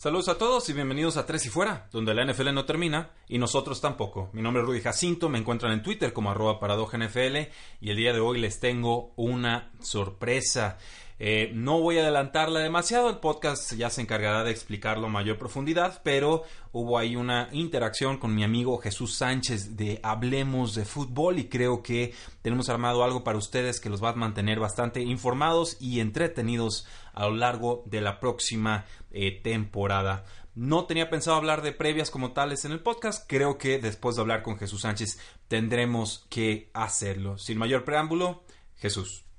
Saludos a todos y bienvenidos a Tres y Fuera, donde la NFL no termina y nosotros tampoco. Mi nombre es Rudy Jacinto, me encuentran en Twitter como arroba NFL y el día de hoy les tengo una sorpresa. Eh, no voy a adelantarla demasiado, el podcast ya se encargará de explicarlo a mayor profundidad, pero hubo ahí una interacción con mi amigo Jesús Sánchez de Hablemos de Fútbol y creo que tenemos armado algo para ustedes que los va a mantener bastante informados y entretenidos a lo largo de la próxima eh, temporada. No tenía pensado hablar de previas como tales en el podcast. Creo que después de hablar con Jesús Sánchez tendremos que hacerlo. Sin mayor preámbulo, Jesús.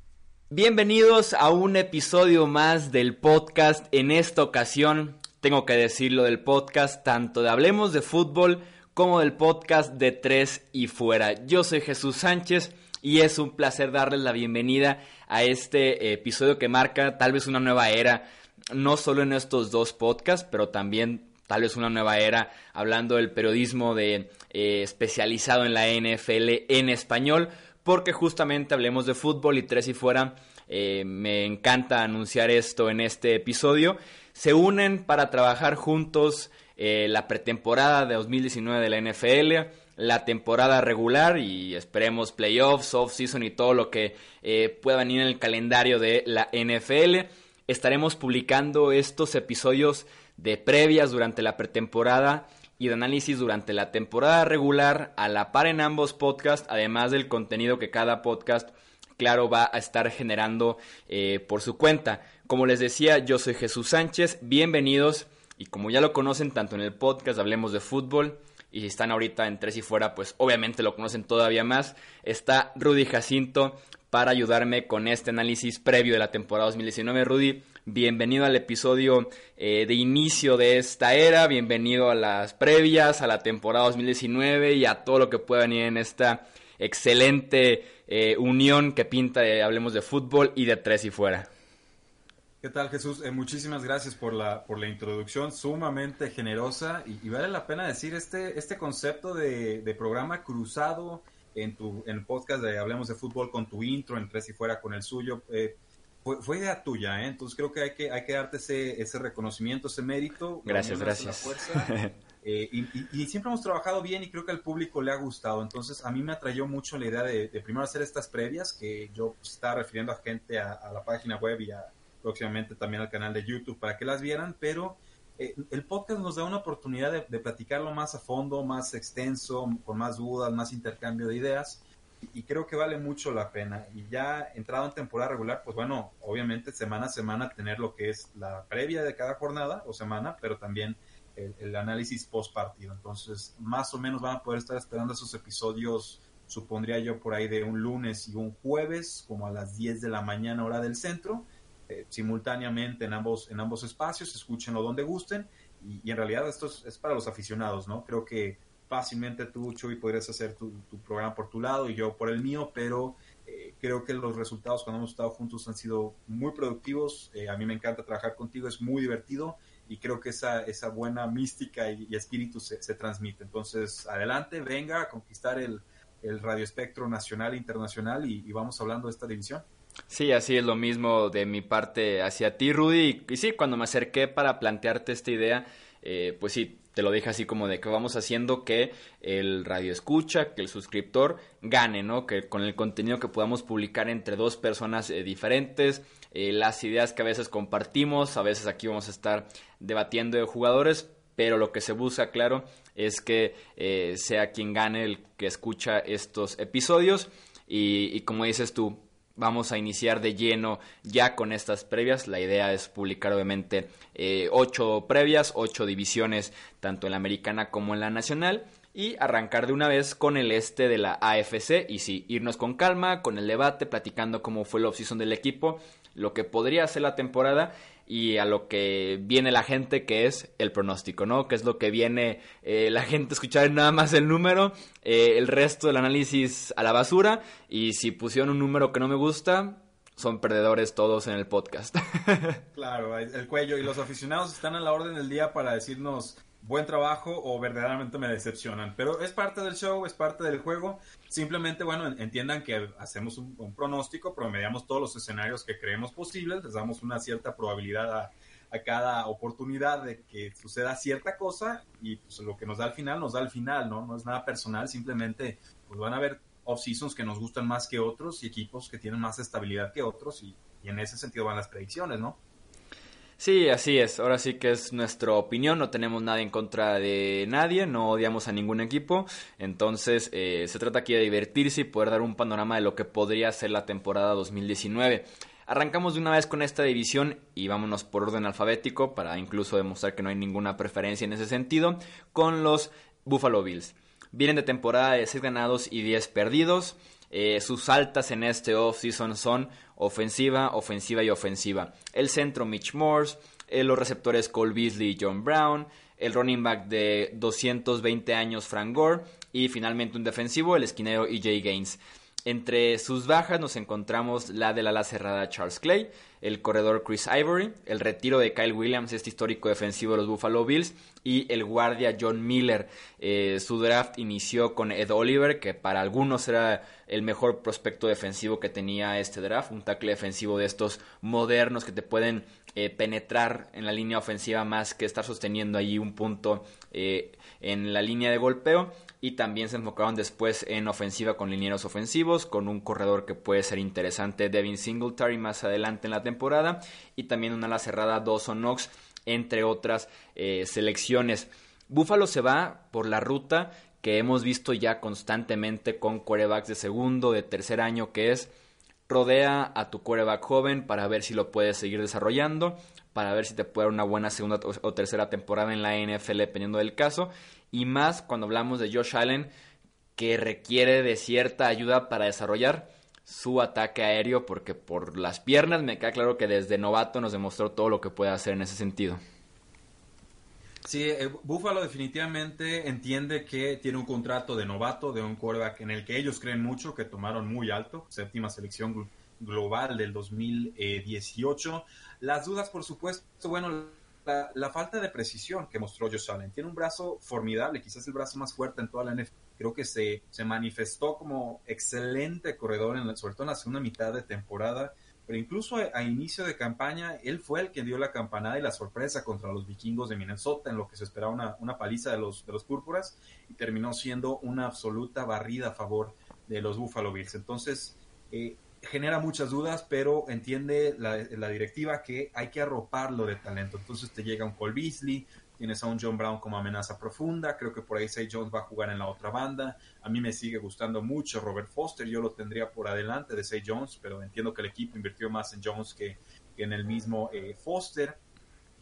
Bienvenidos a un episodio más del podcast. En esta ocasión, tengo que decirlo del podcast, tanto de Hablemos de Fútbol como del podcast de Tres y Fuera. Yo soy Jesús Sánchez y es un placer darles la bienvenida a este episodio que marca tal vez una nueva era, no solo en estos dos podcasts, pero también tal vez una nueva era hablando del periodismo de, eh, especializado en la NFL en español porque justamente hablemos de fútbol y tres y fuera. Eh, me encanta anunciar esto en este episodio. Se unen para trabajar juntos eh, la pretemporada de 2019 de la NFL, la temporada regular y esperemos playoffs, off-season y todo lo que eh, pueda venir en el calendario de la NFL. Estaremos publicando estos episodios de previas durante la pretemporada y de análisis durante la temporada regular a la par en ambos podcasts, además del contenido que cada podcast, claro, va a estar generando eh, por su cuenta. Como les decía, yo soy Jesús Sánchez, bienvenidos y como ya lo conocen tanto en el podcast Hablemos de Fútbol, y si están ahorita en Tres y Fuera, pues obviamente lo conocen todavía más. Está Rudy Jacinto para ayudarme con este análisis previo de la temporada 2019. Rudy, bienvenido al episodio eh, de inicio de esta era, bienvenido a las previas, a la temporada 2019 y a todo lo que pueda venir en esta excelente eh, unión que pinta de Hablemos de Fútbol y de Tres y Fuera. ¿Qué tal Jesús? Eh, muchísimas gracias por la, por la introducción sumamente generosa y, vale la pena decir este, este concepto de, de programa cruzado en tu en el podcast de Hablemos de Fútbol con tu intro, en Tres y Fuera con el suyo. Eh, fue, idea tuya, ¿eh? entonces creo que hay que, hay que darte ese, ese reconocimiento, ese mérito. Gracias, gracias. Eh, y, siempre hemos trabajado bien y creo que al público le ha gustado. Entonces a mí me atrayó mucho la idea de, primero hacer estas previas, que yo pues, estaba refiriendo a gente a, a la página web y a, próximamente también al canal de YouTube para que las vieran, pero eh, el podcast nos da una oportunidad de, platicarlo más a fondo, más extenso, con más dudas, más intercambio de ideas y creo que vale mucho la pena. Y ya entrado en temporada regular, pues bueno, obviamente semana a semana tener lo que es la previa de cada jornada o semana, pero también el, análisis post partido. Entonces, más o menos van a poder estar esperando esos episodios, supondría yo, por ahí de un lunes y un jueves, como a las 10 de la mañana hora del centro. Eh, simultáneamente en ambos, en ambos espacios, escúchenlo donde gusten y, en realidad esto es, para los aficionados, ¿no? Creo que fácilmente tú, Chuy, podrías hacer tu, programa por tu lado y yo por el mío, pero eh, creo que los resultados cuando hemos estado juntos han sido muy productivos, eh, a mí me encanta trabajar contigo, es muy divertido y creo que esa, esa buena mística y, espíritu se, transmite. Entonces, adelante, venga a conquistar el, el radio espectro nacional e internacional y vamos hablando de esta división. Sí, así es lo mismo de mi parte hacia ti, Rudy. Y, sí, cuando me acerqué para plantearte esta idea, eh, pues sí, te lo dije así como de que vamos haciendo que el radio escucha, que el suscriptor gane, ¿no? Que con el contenido que podamos publicar entre dos personas eh, diferentes, eh, las ideas que a veces compartimos, a veces aquí vamos a estar debatiendo de jugadores, pero lo que se busca, claro, es que sea quien gane el que escucha estos episodios. y como dices tú, vamos a iniciar de lleno ya con estas previas. La idea es publicar obviamente eh, ocho previas, ocho divisiones, tanto en la americana como en la nacional. y arrancar de una vez con el este de la AFC y sí, irnos con calma, con el debate, platicando cómo fue la offseason del equipo, lo que podría ser la temporada y a lo que viene la gente que es el pronóstico, ¿no? Que es lo que viene eh, la gente a escuchar nada más el número, eh, el resto del análisis a la basura y si pusieron un número que no me gusta, son perdedores todos en el podcast. claro, el cuello y los aficionados están a la orden del día para decirnos buen trabajo o verdaderamente me decepcionan. Pero es parte del show, es parte del juego. Simplemente, bueno, entiendan que hacemos un, pronóstico, promediamos todos los escenarios que creemos posibles, les damos una cierta probabilidad a, cada oportunidad de que suceda cierta cosa y pues lo que nos da al final, nos da al final, ¿no? No es nada personal, simplemente pues van a haber off-seasons que nos gustan más que otros y equipos que tienen más estabilidad que otros y, y en ese sentido van las predicciones, ¿no? Sí, así es. Ahora sí que es nuestra opinión. No tenemos nada en contra de nadie. No odiamos a ningún equipo. Entonces, eh, se trata aquí de divertirse y poder dar un panorama de lo que podría ser la temporada 2019. Arrancamos de una vez con esta división y vámonos por orden alfabético para incluso demostrar que no hay ninguna preferencia en ese sentido con los Buffalo Bills. Vienen de temporada de 6 ganados y 10 perdidos. Eh, sus altas en este offseason son ofensiva, ofensiva y ofensiva. El centro Mitch Morse, eh, los receptores Cole Beasley y John Brown, el running back de 220 años Frank Gore y finalmente un defensivo, el esquinero EJ Gaines. Entre sus bajas nos encontramos la de la ala cerrada Charles Clay, el corredor Chris Ivory, el retiro de Kyle Williams, este histórico defensivo de los Buffalo Bills, y el guardia John Miller. Eh, su draft inició con Ed Oliver, que para algunos era el mejor prospecto defensivo que tenía este draft, un tackle defensivo de estos modernos que te pueden eh, penetrar en la línea ofensiva más que estar sosteniendo allí un punto eh, en la línea de golpeo y también se enfocaron después en ofensiva con linieros ofensivos, con un corredor que puede ser interesante, Devin Singletary más adelante en la temporada y también una ala cerrada Dawson Knox, entre otras eh, selecciones. Buffalo se va por la ruta que hemos visto ya constantemente con quarterbacks de segundo, de tercer año, que es rodea a tu quarterback joven para ver si lo puedes seguir desarrollando, para ver si te puede dar una buena segunda o tercera temporada en la NFL dependiendo del caso y más cuando hablamos de Josh Allen, que requiere de cierta ayuda para desarrollar su ataque aéreo, porque por las piernas me queda claro que desde novato nos demostró todo lo que puede hacer en ese sentido. Sí, eh, Buffalo definitivamente entiende que tiene un contrato de novato, de un quarterback en el que ellos creen mucho, que tomaron muy alto, séptima selección global del 2018. Las dudas, por supuesto, bueno, la, falta de precisión que mostró Josh Allen. Tiene un brazo formidable, quizás el brazo más fuerte en toda la NFL. Creo que se, se manifestó como excelente corredor, en sobre todo en la segunda mitad de temporada. Pero incluso a, inicio de campaña, él fue el que dio la campanada y la sorpresa contra los vikingos de Minnesota, en lo que se esperaba una, una paliza de los, de los púrpuras, y terminó siendo una absoluta barrida a favor de los Buffalo Bills. Entonces, eh, genera muchas dudas, pero entiende la, directiva que hay que arroparlo de talento. Entonces te llega un Cole Beasley, tienes a un John Brown como amenaza profunda, creo que por ahí Say Jones va a jugar en la otra banda. A mí me sigue gustando mucho Robert Foster, yo lo tendría por adelante de Say Jones, pero entiendo que el equipo invirtió más en Jones que, en el mismo eh, Foster.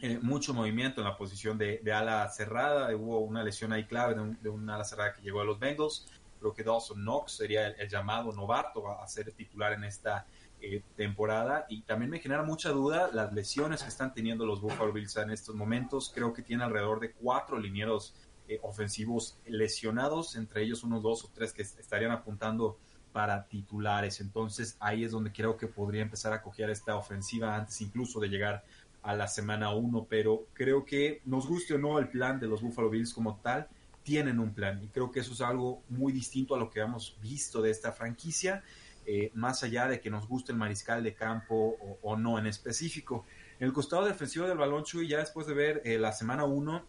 Eh, mucho movimiento en la posición de, ala cerrada, hubo una lesión ahí clave de, de una ala cerrada que llegó a los Bengals Creo que Dawson Knox sería el, llamado novato a, ser titular en esta eh, temporada. Y también me genera mucha duda las lesiones que están teniendo los Buffalo Bills en estos momentos. Creo que tiene alrededor de cuatro linieros eh, ofensivos lesionados, entre ellos unos dos o tres que estarían apuntando para titulares. Entonces ahí es donde creo que podría empezar a coger esta ofensiva antes incluso de llegar a la semana uno. Pero creo que nos guste o no el plan de los Buffalo Bills como tal, tienen un plan y creo que eso es algo muy distinto a lo que hemos visto de esta franquicia, eh, más allá de que nos guste el mariscal de campo o, no en específico. En el costado defensivo del balón, Chuy, ya después de ver eh, la semana 1,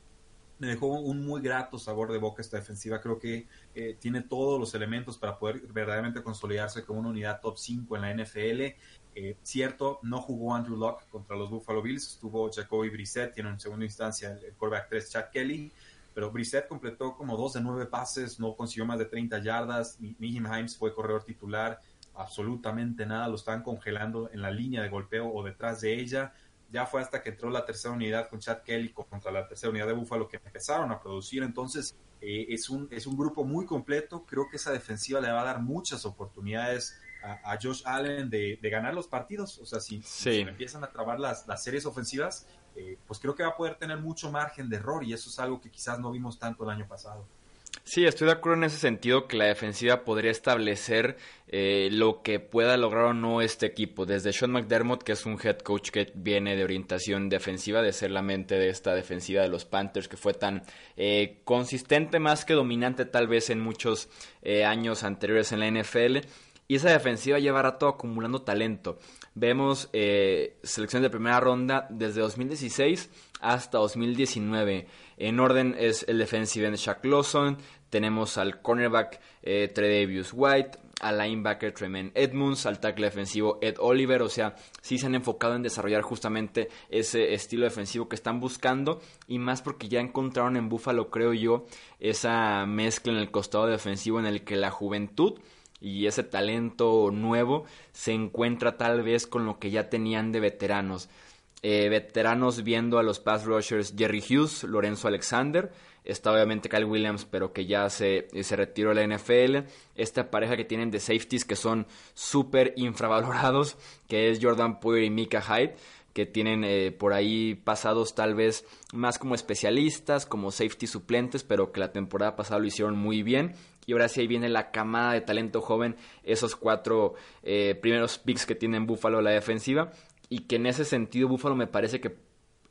me dejó un muy grato sabor de boca esta defensiva. Creo que eh, tiene todos los elementos para poder verdaderamente consolidarse como una unidad top 5 en la NFL. cierto, no jugó Andrew Locke contra los Buffalo Bills, estuvo Jacoby Brissett, tiene en segunda instancia el, el quarterback 3 Chad Kelly pero Brissett completó como dos de nueve pases, no consiguió más de 30 yardas. Mihim Himes fue corredor titular, absolutamente nada, lo están congelando en la línea de golpeo o detrás de ella. Ya fue hasta que entró la tercera unidad con Chad Kelly contra la tercera unidad de Buffalo que empezaron a producir. Entonces, Eh, es, un, es un grupo muy completo. Creo que esa defensiva le va a dar muchas oportunidades a, Josh Allen de, ganar los partidos. O sea, si, empiezan a trabar las, las series ofensivas, eh, pues creo que va a poder tener mucho margen de error y eso es algo que quizás no vimos tanto el año pasado. Sí, estoy de acuerdo en ese sentido que la defensiva podría establecer eh, lo que pueda lograr o no este equipo. Desde Sean McDermott, que es un head coach que viene de orientación defensiva, de ser la mente de esta defensiva de los Panthers, que fue tan eh, consistente más que dominante tal vez en muchos años anteriores en la NFL. Y esa defensiva lleva rato acumulando talento. Vemos eh, selecciones de primera ronda desde 2016 hasta 2019. En orden es el defensive end Shaq Lawson, tenemos al cornerback eh, White, al linebacker Tremaine Edmunds, al tackle defensivo Ed Oliver, o sea, sí se han enfocado en desarrollar justamente ese estilo defensivo que están buscando y más porque ya encontraron en Buffalo, creo yo, esa mezcla en el costado defensivo en el que la juventud y ese talento nuevo se encuentra tal vez con lo que ya tenían de veteranos. Eh, veteranos viendo a los pass rushers Jerry Hughes, Lorenzo Alexander, está obviamente Kyle Williams, pero que ya se, se retiró de la NFL. Esta pareja que tienen de safeties que son súper infravalorados, que es Jordan Poyer y Mika Hyde que tienen eh, por ahí pasados tal vez más como especialistas, como safety suplentes, pero que la temporada pasada lo hicieron muy bien. Y ahora sí ahí viene la camada de talento joven, esos cuatro eh, primeros picks que tiene Buffalo la defensiva. Y que en ese sentido Buffalo me parece que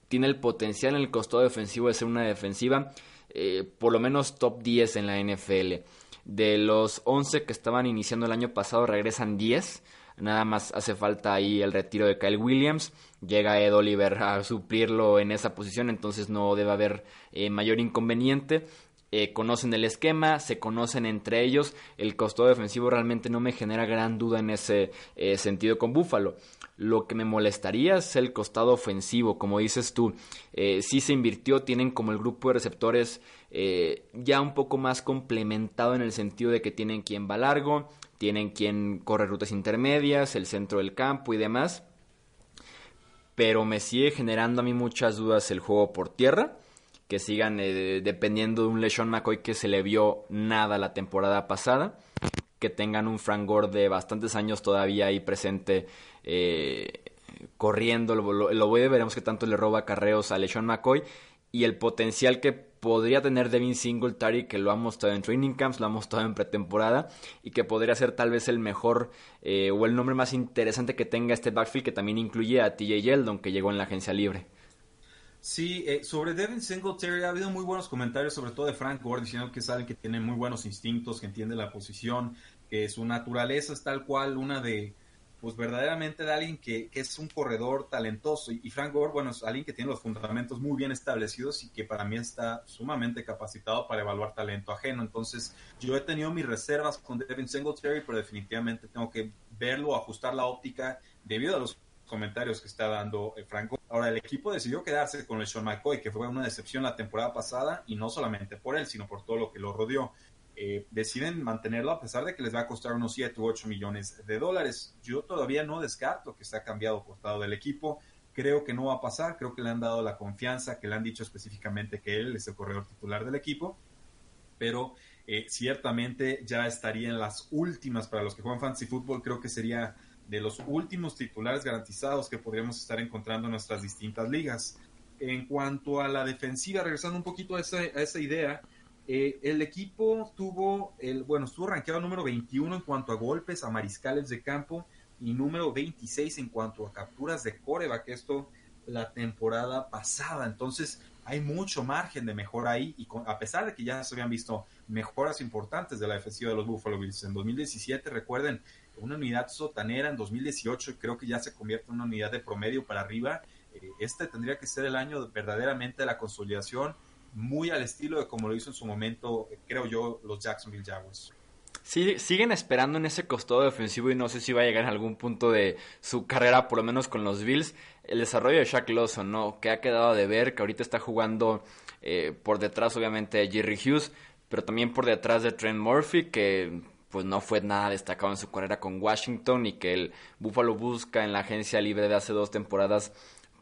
tiene el potencial en el costado defensivo de ser una defensiva eh, por lo menos top 10 en la NFL. De los 11 que estaban iniciando el año pasado regresan 10 Nada más hace falta ahí el retiro de Kyle Williams. Llega Ed Oliver a suplirlo en esa posición, entonces no debe haber eh, mayor inconveniente. Eh, conocen el esquema, se conocen entre ellos. El costo defensivo realmente no me genera gran duda en ese eh, sentido con Buffalo. Lo que me molestaría es el costado ofensivo, como dices tú. sí se invirtió, tienen como el grupo de receptores ya un poco más complementado en el sentido de que tienen quien va largo, tienen quien corre rutas intermedias, el centro del campo y demás. Pero me sigue generando a mí muchas dudas el juego por tierra. Que sigan eh, dependiendo de un LeSean McCoy que se le vio nada la temporada pasada. Que tengan un Frank Gore de bastantes años todavía ahí presente eh, corriendo. Lo, lo, veremos que tanto le roba carreos a LeSean McCoy. Y el potencial que podría tener Devin Singletary, que lo ha mostrado en training camps, lo ha mostrado en pretemporada, y que podría ser tal vez el mejor eh, o el nombre más interesante que tenga este backfield, que también incluye a TJ Yeldon, que llegó en la agencia libre. Sí, eh, sobre Devin Singletary ha habido muy buenos comentarios, sobre todo de Frank Gore, diciendo que alguien que tiene muy buenos instintos, que entiende la posición, que su naturaleza es tal cual una de pues verdaderamente de alguien que, es un corredor talentoso. Y, Frank Gore, bueno, es alguien que tiene los fundamentos muy bien establecidos y que para mí está sumamente capacitado para evaluar talento ajeno. Entonces, yo he tenido mis reservas con Devin Singletary, pero definitivamente tengo que verlo, ajustar la óptica debido a los comentarios que está dando eh, Frank Gore. Ahora, el equipo decidió quedarse con el Sean McCoy, que fue una decepción la temporada pasada, y no solamente por él, sino por todo lo que lo rodeó. Eh, deciden mantenerlo a pesar de que les va a costar unos 7 u 8 millones de dólares. Yo todavía no descarto que se ha cambiado costado del equipo. Creo que no va a pasar. Creo que le han dado la confianza, que le han dicho específicamente que él es el corredor titular del equipo. Pero eh, ciertamente ya estaría en las últimas para los que juegan fantasy fútbol. Creo que sería de los últimos titulares garantizados que podríamos estar encontrando en nuestras distintas ligas. En cuanto a la defensiva, regresando un poquito a esa idea, eh, el equipo tuvo, el, bueno, estuvo rankeado número 21 en cuanto a golpes, a mariscales de campo y número 26 en cuanto a capturas de coreback, esto la temporada pasada. Entonces hay mucho margen de mejora ahí y a pesar de que ya se habían visto mejoras importantes de la defensiva de los Buffalo Bills en 2017, recuerden, una unidad sotanera en 2018 creo que ya se convierte en una unidad de promedio para arriba. Eh, este tendría que ser el año verdaderamente de la consolidación muy al estilo de como lo hizo en su momento, creo yo, los Jacksonville Jaguars. Sí, siguen esperando en ese costado defensivo y no sé si va a llegar en algún punto de su carrera, por lo menos con los Bills, el desarrollo de Shaq Lawson, ¿no? Que ha quedado de ver, que ahorita está jugando eh, por detrás, obviamente, de Jerry Hughes, pero también por detrás de Trent Murphy, que pues no fue nada destacado en su carrera con Washington y que el Buffalo busca en la agencia libre de hace dos temporadas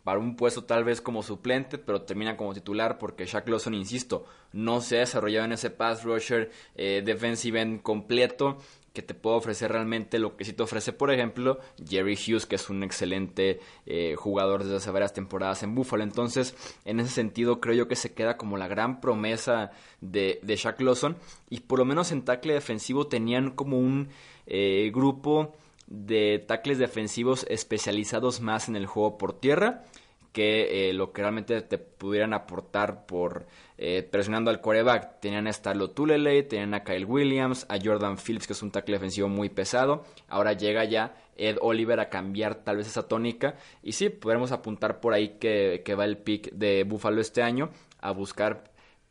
para un puesto tal vez como suplente, pero termina como titular porque Shaq Lawson, insisto, no se ha desarrollado en ese pass rusher eh, defensive end completo que te puede ofrecer realmente lo que sí te ofrece, por ejemplo, Jerry Hughes, que es un excelente eh, jugador desde hace varias temporadas en Buffalo. Entonces, en ese sentido, creo yo que se queda como la gran promesa de, de Shaq Lawson. Y por lo menos en tackle defensivo tenían como un eh, grupo de tackles defensivos especializados más en el juego por tierra que eh, lo que realmente te pudieran aportar por eh, presionando al quarterback. Tenían a Starlo Tulele, tenían a Kyle Williams, a Jordan Phillips, que es un tackle defensivo muy pesado. Ahora llega ya Ed Oliver a cambiar tal vez esa tónica. Y sí, podremos apuntar por ahí que, que va el pick de Buffalo este año a buscar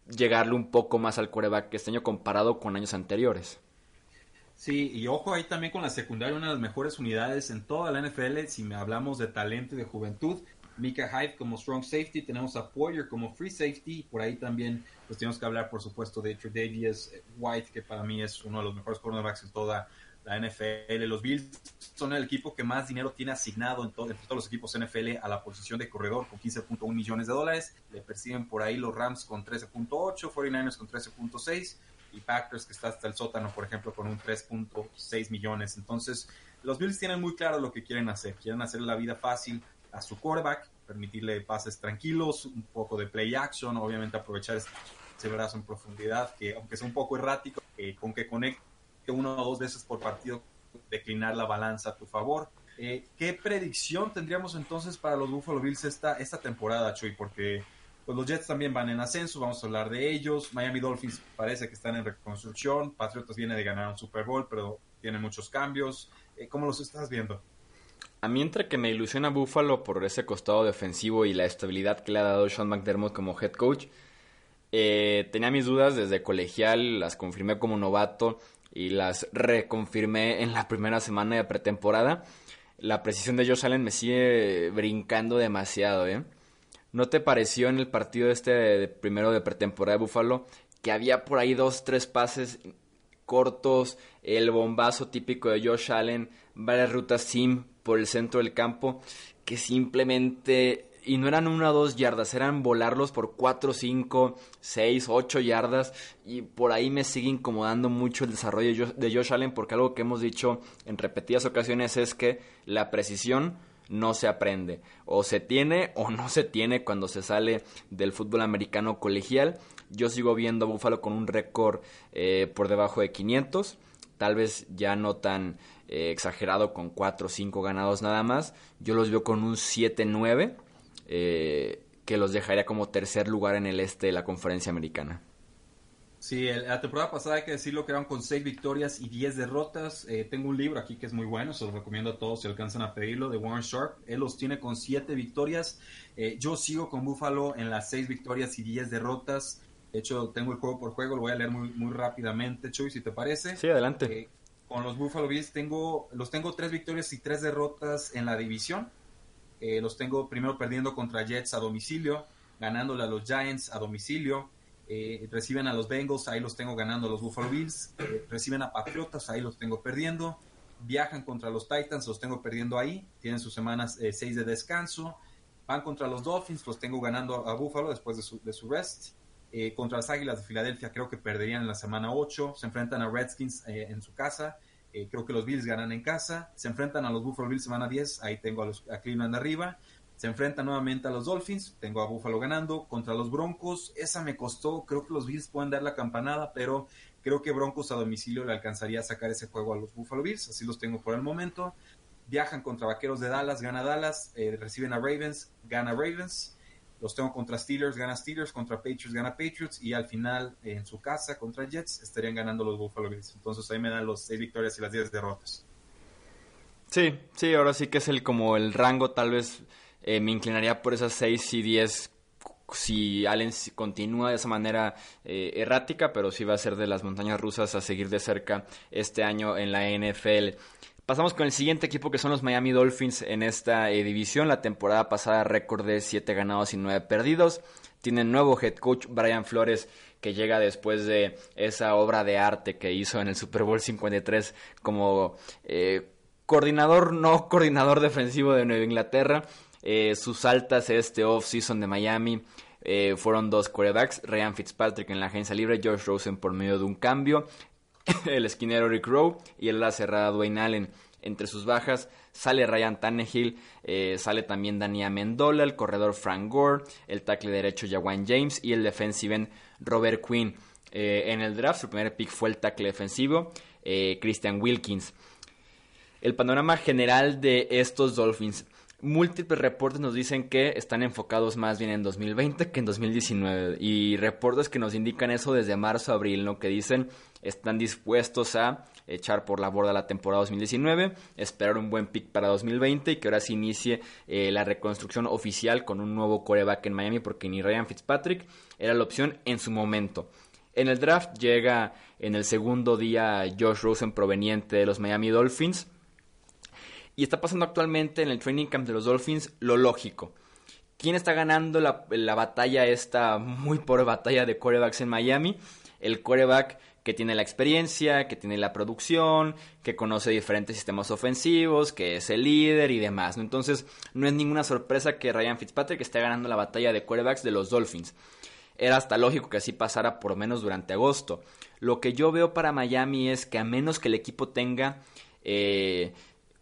llegarle un poco más al quarterback este año comparado con años anteriores. Sí, y ojo ahí también con la secundaria, una de las mejores unidades en toda la NFL, si hablamos de talento y de juventud. Mika Hyde como strong safety, tenemos a Poyer como free safety, por ahí también pues tenemos que hablar por supuesto de Davies White, que para mí es uno de los mejores cornerbacks en toda la NFL. Los Bills son el equipo que más dinero tiene asignado en todos los equipos NFL a la posición de corredor con 15.1 millones de dólares. Le persiguen por ahí los Rams con 13.8, 49ers con 13.6 y Packers que está hasta el sótano, por ejemplo, con un 3.6 millones. Entonces, los Bills tienen muy claro lo que quieren hacer. Quieren hacer la vida fácil a su quarterback, permitirle pases tranquilos, un poco de play action, obviamente aprovechar ese brazo en profundidad, que aunque sea un poco errático, eh, con que conecte uno o dos veces por partido, declinar la balanza a tu favor. Eh, ¿Qué predicción tendríamos entonces para los Buffalo Bills esta, esta temporada, Chuy? Porque pues los Jets también van en ascenso, vamos a hablar de ellos. Miami Dolphins parece que están en reconstrucción. Patriotas viene de ganar un Super Bowl, pero tiene muchos cambios. Eh, ¿Cómo los estás viendo? A mí entre que me ilusiona Buffalo por ese costado defensivo y la estabilidad que le ha dado Sean McDermott como head coach, eh, tenía mis dudas desde colegial, las confirmé como novato y las reconfirmé en la primera semana de pretemporada. La precisión de Josh Allen me sigue brincando demasiado, ¿eh? ¿No te pareció en el partido este primero de pretemporada de Buffalo que había por ahí dos, tres pases cortos, el bombazo típico de Josh Allen, varias rutas sim por el centro del campo, que simplemente, y no eran una o dos yardas, eran volarlos por cuatro, cinco, seis, ocho yardas, y por ahí me sigue incomodando mucho el desarrollo de Josh Allen, porque algo que hemos dicho en repetidas ocasiones es que la precisión no se aprende. O se tiene o no se tiene cuando se sale del fútbol americano colegial. Yo sigo viendo a Buffalo con un récord eh, por debajo de 500. Tal vez ya no tan eh, exagerado con 4 o 5 ganados nada más. Yo los veo con un 7-9 eh, que los dejaría como tercer lugar en el este de la conferencia americana. Sí, la temporada pasada hay que decirlo que eran con 6 victorias y 10 derrotas. Eh, tengo un libro aquí que es muy bueno, se lo recomiendo a todos si alcanzan a pedirlo, de Warren Sharp. Él los tiene con 7 victorias. Eh, yo sigo con Buffalo en las 6 victorias y 10 derrotas. De hecho, tengo el juego por juego, lo voy a leer muy, muy rápidamente, Chuy, si te parece. Sí, adelante. Eh, con los Buffalo Bills tengo, los tengo 3 victorias y 3 derrotas en la división. los tengo primero perdiendo contra Jets a domicilio, ganándole a los Giants a domicilio eh, reciben a los Bengals, ahí los tengo ganando los Buffalo Bills, eh, reciben a Patriotas, ahí los tengo perdiendo, viajan contra los Titans, los tengo perdiendo ahí, tienen sus semanas 6 eh, de descanso, van contra los Dolphins, los tengo ganando a Buffalo después de su, de su rest, contra las Águilas de Filadelfia creo que perderían en la semana 8, se enfrentan a Redskins en su casa, creo que los Bills ganan en casa, se enfrentan a los Buffalo Bills semana 10, ahí tengo a, los, a Cleveland arriba, se enfrenta nuevamente a los Dolphins, tengo a Buffalo ganando contra los Broncos, esa me costó, creo que los Bills pueden dar la campanada, pero creo que Broncos a domicilio le alcanzaría a sacar ese juego a los Buffalo Bills, así los tengo por el momento. Viajan contra Vaqueros de Dallas, gana Dallas, eh, reciben a Ravens, gana Ravens. Los tengo contra Steelers, gana Steelers, contra Patriots, gana Patriots y al final en su casa contra Jets estarían ganando los Buffalo Bills. Entonces ahí me dan los seis victorias y las 10 derrotas. Sí, sí, ahora sí que es el como el rango tal vez eh, me inclinaría por esas 6 y 10 si Allen continúa de esa manera eh, errática, pero sí va a ser de las montañas rusas a seguir de cerca este año en la NFL. Pasamos con el siguiente equipo que son los Miami Dolphins en esta eh, división. La temporada pasada récord de 7 ganados y 9 perdidos. Tienen nuevo head coach Brian Flores que llega después de esa obra de arte que hizo en el Super Bowl 53 como coordinador, no coordinador defensivo de Nueva Inglaterra Eh, sus altas este off-season de Miami eh, fueron dos quarterbacks, Ryan Fitzpatrick en la agencia libre, Josh Rosen por medio de un cambio, el esquinero Rick Rowe y el ala cerrada Dwayne Allen. Entre sus bajas sale Ryan Tannehill, eh, sale también Dani Amendola, el corredor Frank Gore, el tackle derecho Jawan James y el defensive end Robert Quinn. en el draft su primer pick fue el tackle defensivo Christian Wilkins. El panorama general de estos Dolphins múltiples reportes nos dicen que están enfocados más bien en 2020 que en 2019 y reportes que nos indican eso desde marzo a abril, ¿no? Que dicen están dispuestos a echar por la borda la temporada 2019, esperar un buen pick para 2020 y que ahora se inicie eh, la reconstrucción oficial con un nuevo coreback en Miami porque ni Ryan Fitzpatrick era la opción en su momento. En el draft llega en el segundo día Josh Rosen proveniente de los Miami Dolphins y está pasando actualmente en el training camp de los Dolphins lo lógico. ¿Quién está ganando la, batalla, esta muy pobre batalla de corebacks en Miami? El coreback que tiene la experiencia, que tiene la producción, que conoce diferentes sistemas ofensivos, que es el líder y demás. Entonces, no es ninguna sorpresa que Ryan Fitzpatrick esté ganando la batalla de corebacks de los Dolphins. Era hasta lógico que así pasara por menos durante agosto. Lo que yo veo para Miami es que a menos que el equipo tenga eh,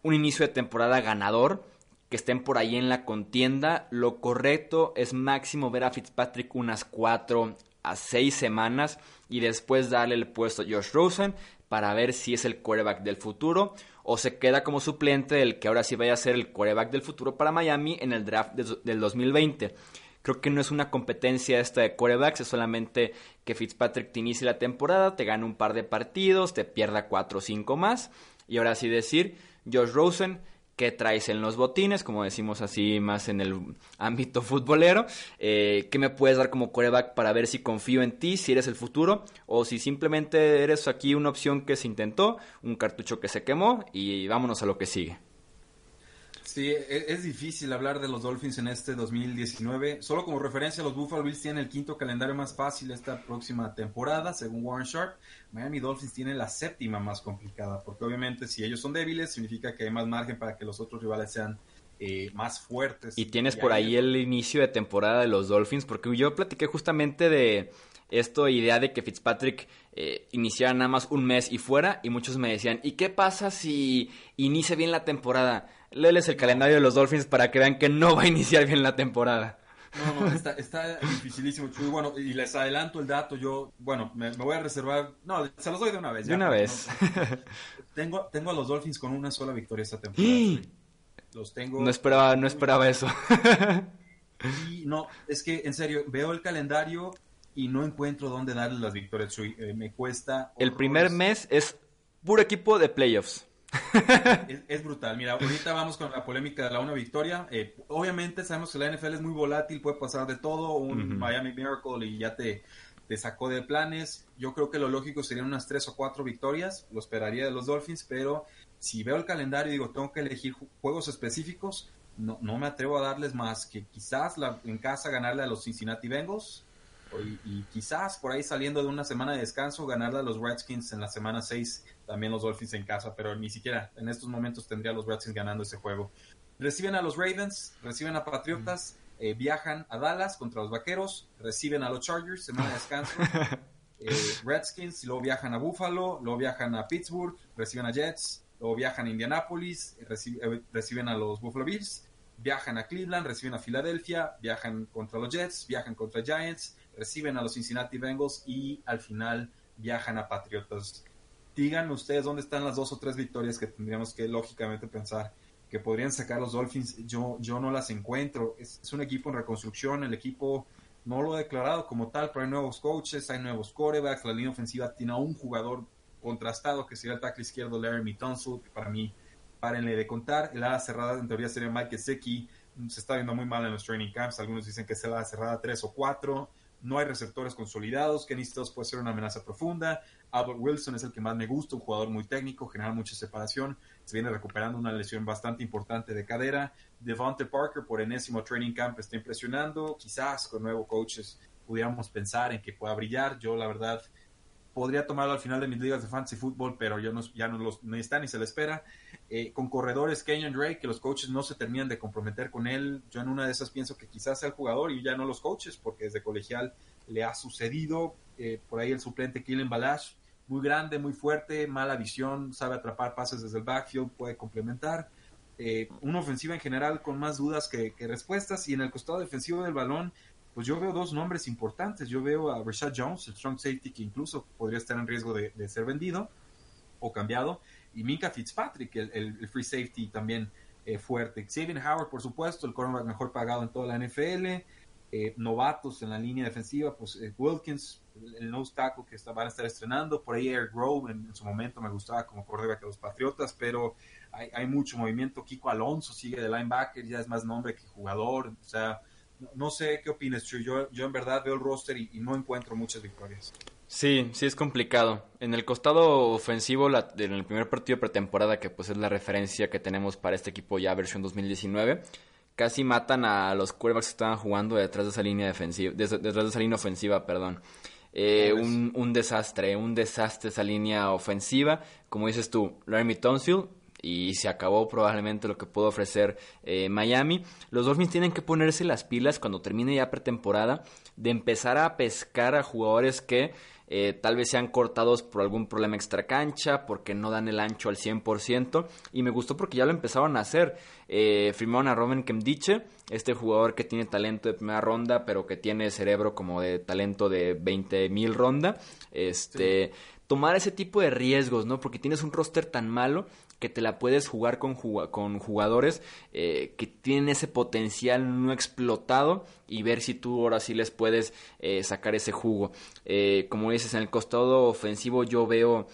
un inicio de temporada ganador, que estén por ahí en la contienda. Lo correcto es máximo ver a Fitzpatrick unas 4 a 6 semanas y después darle el puesto a Josh Rosen para ver si es el quarterback del futuro o se queda como suplente del que ahora sí vaya a ser el quarterback del futuro para Miami en el draft del 2020. Creo que no es una competencia esta de quarterbacks, es solamente que Fitzpatrick te inicie la temporada, te gane un par de partidos, te pierda 4 o 5 más y ahora sí decir, Josh Rosen, qué traes en los botines, como decimos así más en el ámbito futbolero, eh, qué me puedes dar como coreback para ver si confío en ti, si eres el futuro, o si simplemente eres aquí una opción que se intentó, un cartucho que se quemó y vámonos a lo que sigue. Sí, e-, es difícil hablar de los Dolphins en este 2019. Solo como referencia, los Buffalo Bills tienen el quinto calendario más fácil esta próxima temporada, según Warren Sharp. Miami Dolphins tiene la séptima más complicada, porque obviamente si ellos son débiles, significa que hay más margen para que los otros rivales sean eh, más fuertes. Y tienes por ahí el inicio de temporada de los Dolphins, porque yo platiqué justamente de esto idea de que Fitzpatrick eh, iniciara nada más un mes y fuera, y muchos me decían, ¿y qué pasa si inicia bien la temporada? Léeles el calendario de los Dolphins para que vean que no va a iniciar bien la temporada. No, no, está, está dificilísimo, Chuy. Bueno, y les adelanto el dato. Yo, bueno, me, voy a reservar. No, se los doy de una vez. de una vez. tengo, tengo a los Dolphins con una sola victoria esta temporada. los tengo. No esperaba, no esperaba eso. y no, es que en serio, veo el calendario y no encuentro dónde darle las victorias, Chuy. Eh, me cuesta. El primer mes es puro equipo de playoffs. es, brutal. Mira, ahorita vamos con la polémica de la una victoria. Eh, obviamente sabemos que la NFL es muy volátil, puede pasar de todo. Un Miami Miracle y ya te, te sacó de planes. Yo creo que lo lógico serían unas tres o cuatro victorias. Lo esperaría de los Dolphins, pero si veo el calendario y digo, tengo que elegir juegos específicos, no, no me atrevo a darles más que quizás la, en casa ganarle a los Cincinnati Bengals. Y, quizás por ahí saliendo de una semana de descanso ganarle a los Redskins en la semana 6 también los Dolphins en casa, pero ni siquiera en estos momentos tendría a los Redskins ganando ese juego. Reciben a los Ravens, reciben a Patriotas, eh, viajan a Dallas contra los Vaqueros, reciben a los Chargers, semana de descanso, eh, Redskins, luego viajan a Buffalo, luego viajan a Pittsburgh, reciben a Jets, luego viajan a Indianapolis, eh, reciben a los Buffalo Bills, viajan a Cleveland, reciben a Filadelfia, viajan contra los Jets, viajan contra Giants, reciben a los Cincinnati Bengals y al final viajan a Patriotas díganme ustedes dónde están las dos o tres victorias que tendríamos que lógicamente pensar que podrían sacar los Dolphins. Yo, yo no las encuentro. Es, un equipo en reconstrucción. El equipo no lo ha declarado como tal, pero hay nuevos coaches, hay nuevos quarterbacks. La línea ofensiva tiene a un jugador contrastado que sería el tackle izquierdo Larry Tunsil, que para mí, párenle de contar. El ala cerrada en teoría sería Mike Gesicki. Se está viendo muy mal en los training camps. Algunos dicen que es el ala cerrada 3 o 4 no hay receptores consolidados, Kenny Stills puede ser una amenaza profunda, Albert Wilson es el que más me gusta, un jugador muy técnico, genera mucha separación, se viene recuperando una lesión bastante importante de cadera, Devonte Parker por enésimo training camp está impresionando, quizás con nuevos coaches pudiéramos pensar en que pueda brillar, yo la verdad podría tomarlo al final de mis ligas de fantasy fútbol, pero ya no, ya no, los, ni está ni se le espera. Eh, con corredores Kenyon Drake, que los coaches no se terminan de comprometer con él. Yo en una de esas pienso que quizás sea el jugador y ya no los coaches, porque desde colegial le ha sucedido. Eh, por ahí el suplente Killen Balash, muy grande, muy fuerte, mala visión, sabe atrapar pases desde el backfield, puede complementar. Eh, una ofensiva en general con más dudas que respuestas y en el costado defensivo del balón pues yo veo dos nombres importantes. Yo veo a Rashad Jones, el strong safety, que incluso podría estar en riesgo de, ser vendido o cambiado, y Minka Fitzpatrick, el, free safety también eh, fuerte. Xavier Howard, por supuesto, el cornerback mejor pagado en toda la NFL. Eh, novatos en la línea defensiva, pues eh, Wilkins, el, nose tackle que está, van a estar estrenando. Por ahí Eric Grove, en, su momento me gustaba como cornerback de los Patriotas, pero hay, hay mucho movimiento. Kiko Alonso sigue de linebacker, ya es más nombre que jugador. O sea, no sé qué opinas, Yo, yo en verdad veo el roster y, no encuentro muchas victorias. Sí, sí es complicado. En el costado ofensivo, en el primer partido de pretemporada, que pues es la referencia que tenemos para este equipo ya versión 2019, casi matan a los quarterbacks que estaban jugando detrás de esa línea defensiva, detrás de esa línea ofensiva, perdón. Eh, un, un, desastre, un desastre esa línea ofensiva. Como dices tú, Larry Tonsil y se acabó probablemente lo que pudo ofrecer eh, Miami. Los Dolphins tienen que ponerse las pilas cuando termine ya pretemporada de empezar a pescar a jugadores que eh, tal vez sean cortados por algún problema extra cancha, porque no dan el ancho al 100%, y me gustó porque ya lo empezaron a hacer. Eh, firmaron a Robin Kemdiche, este jugador que tiene talento de primera ronda, pero que tiene cerebro como de talento de 20 mil ronda. Este, tomar ese tipo de riesgos, ¿no? Porque tienes un roster tan malo que te la puedes jugar con, con jugadores eh, que tienen ese potencial no explotado y ver si tú ahora sí les puedes eh, sacar ese jugo. Eh, como dices, en el costado ofensivo yo veo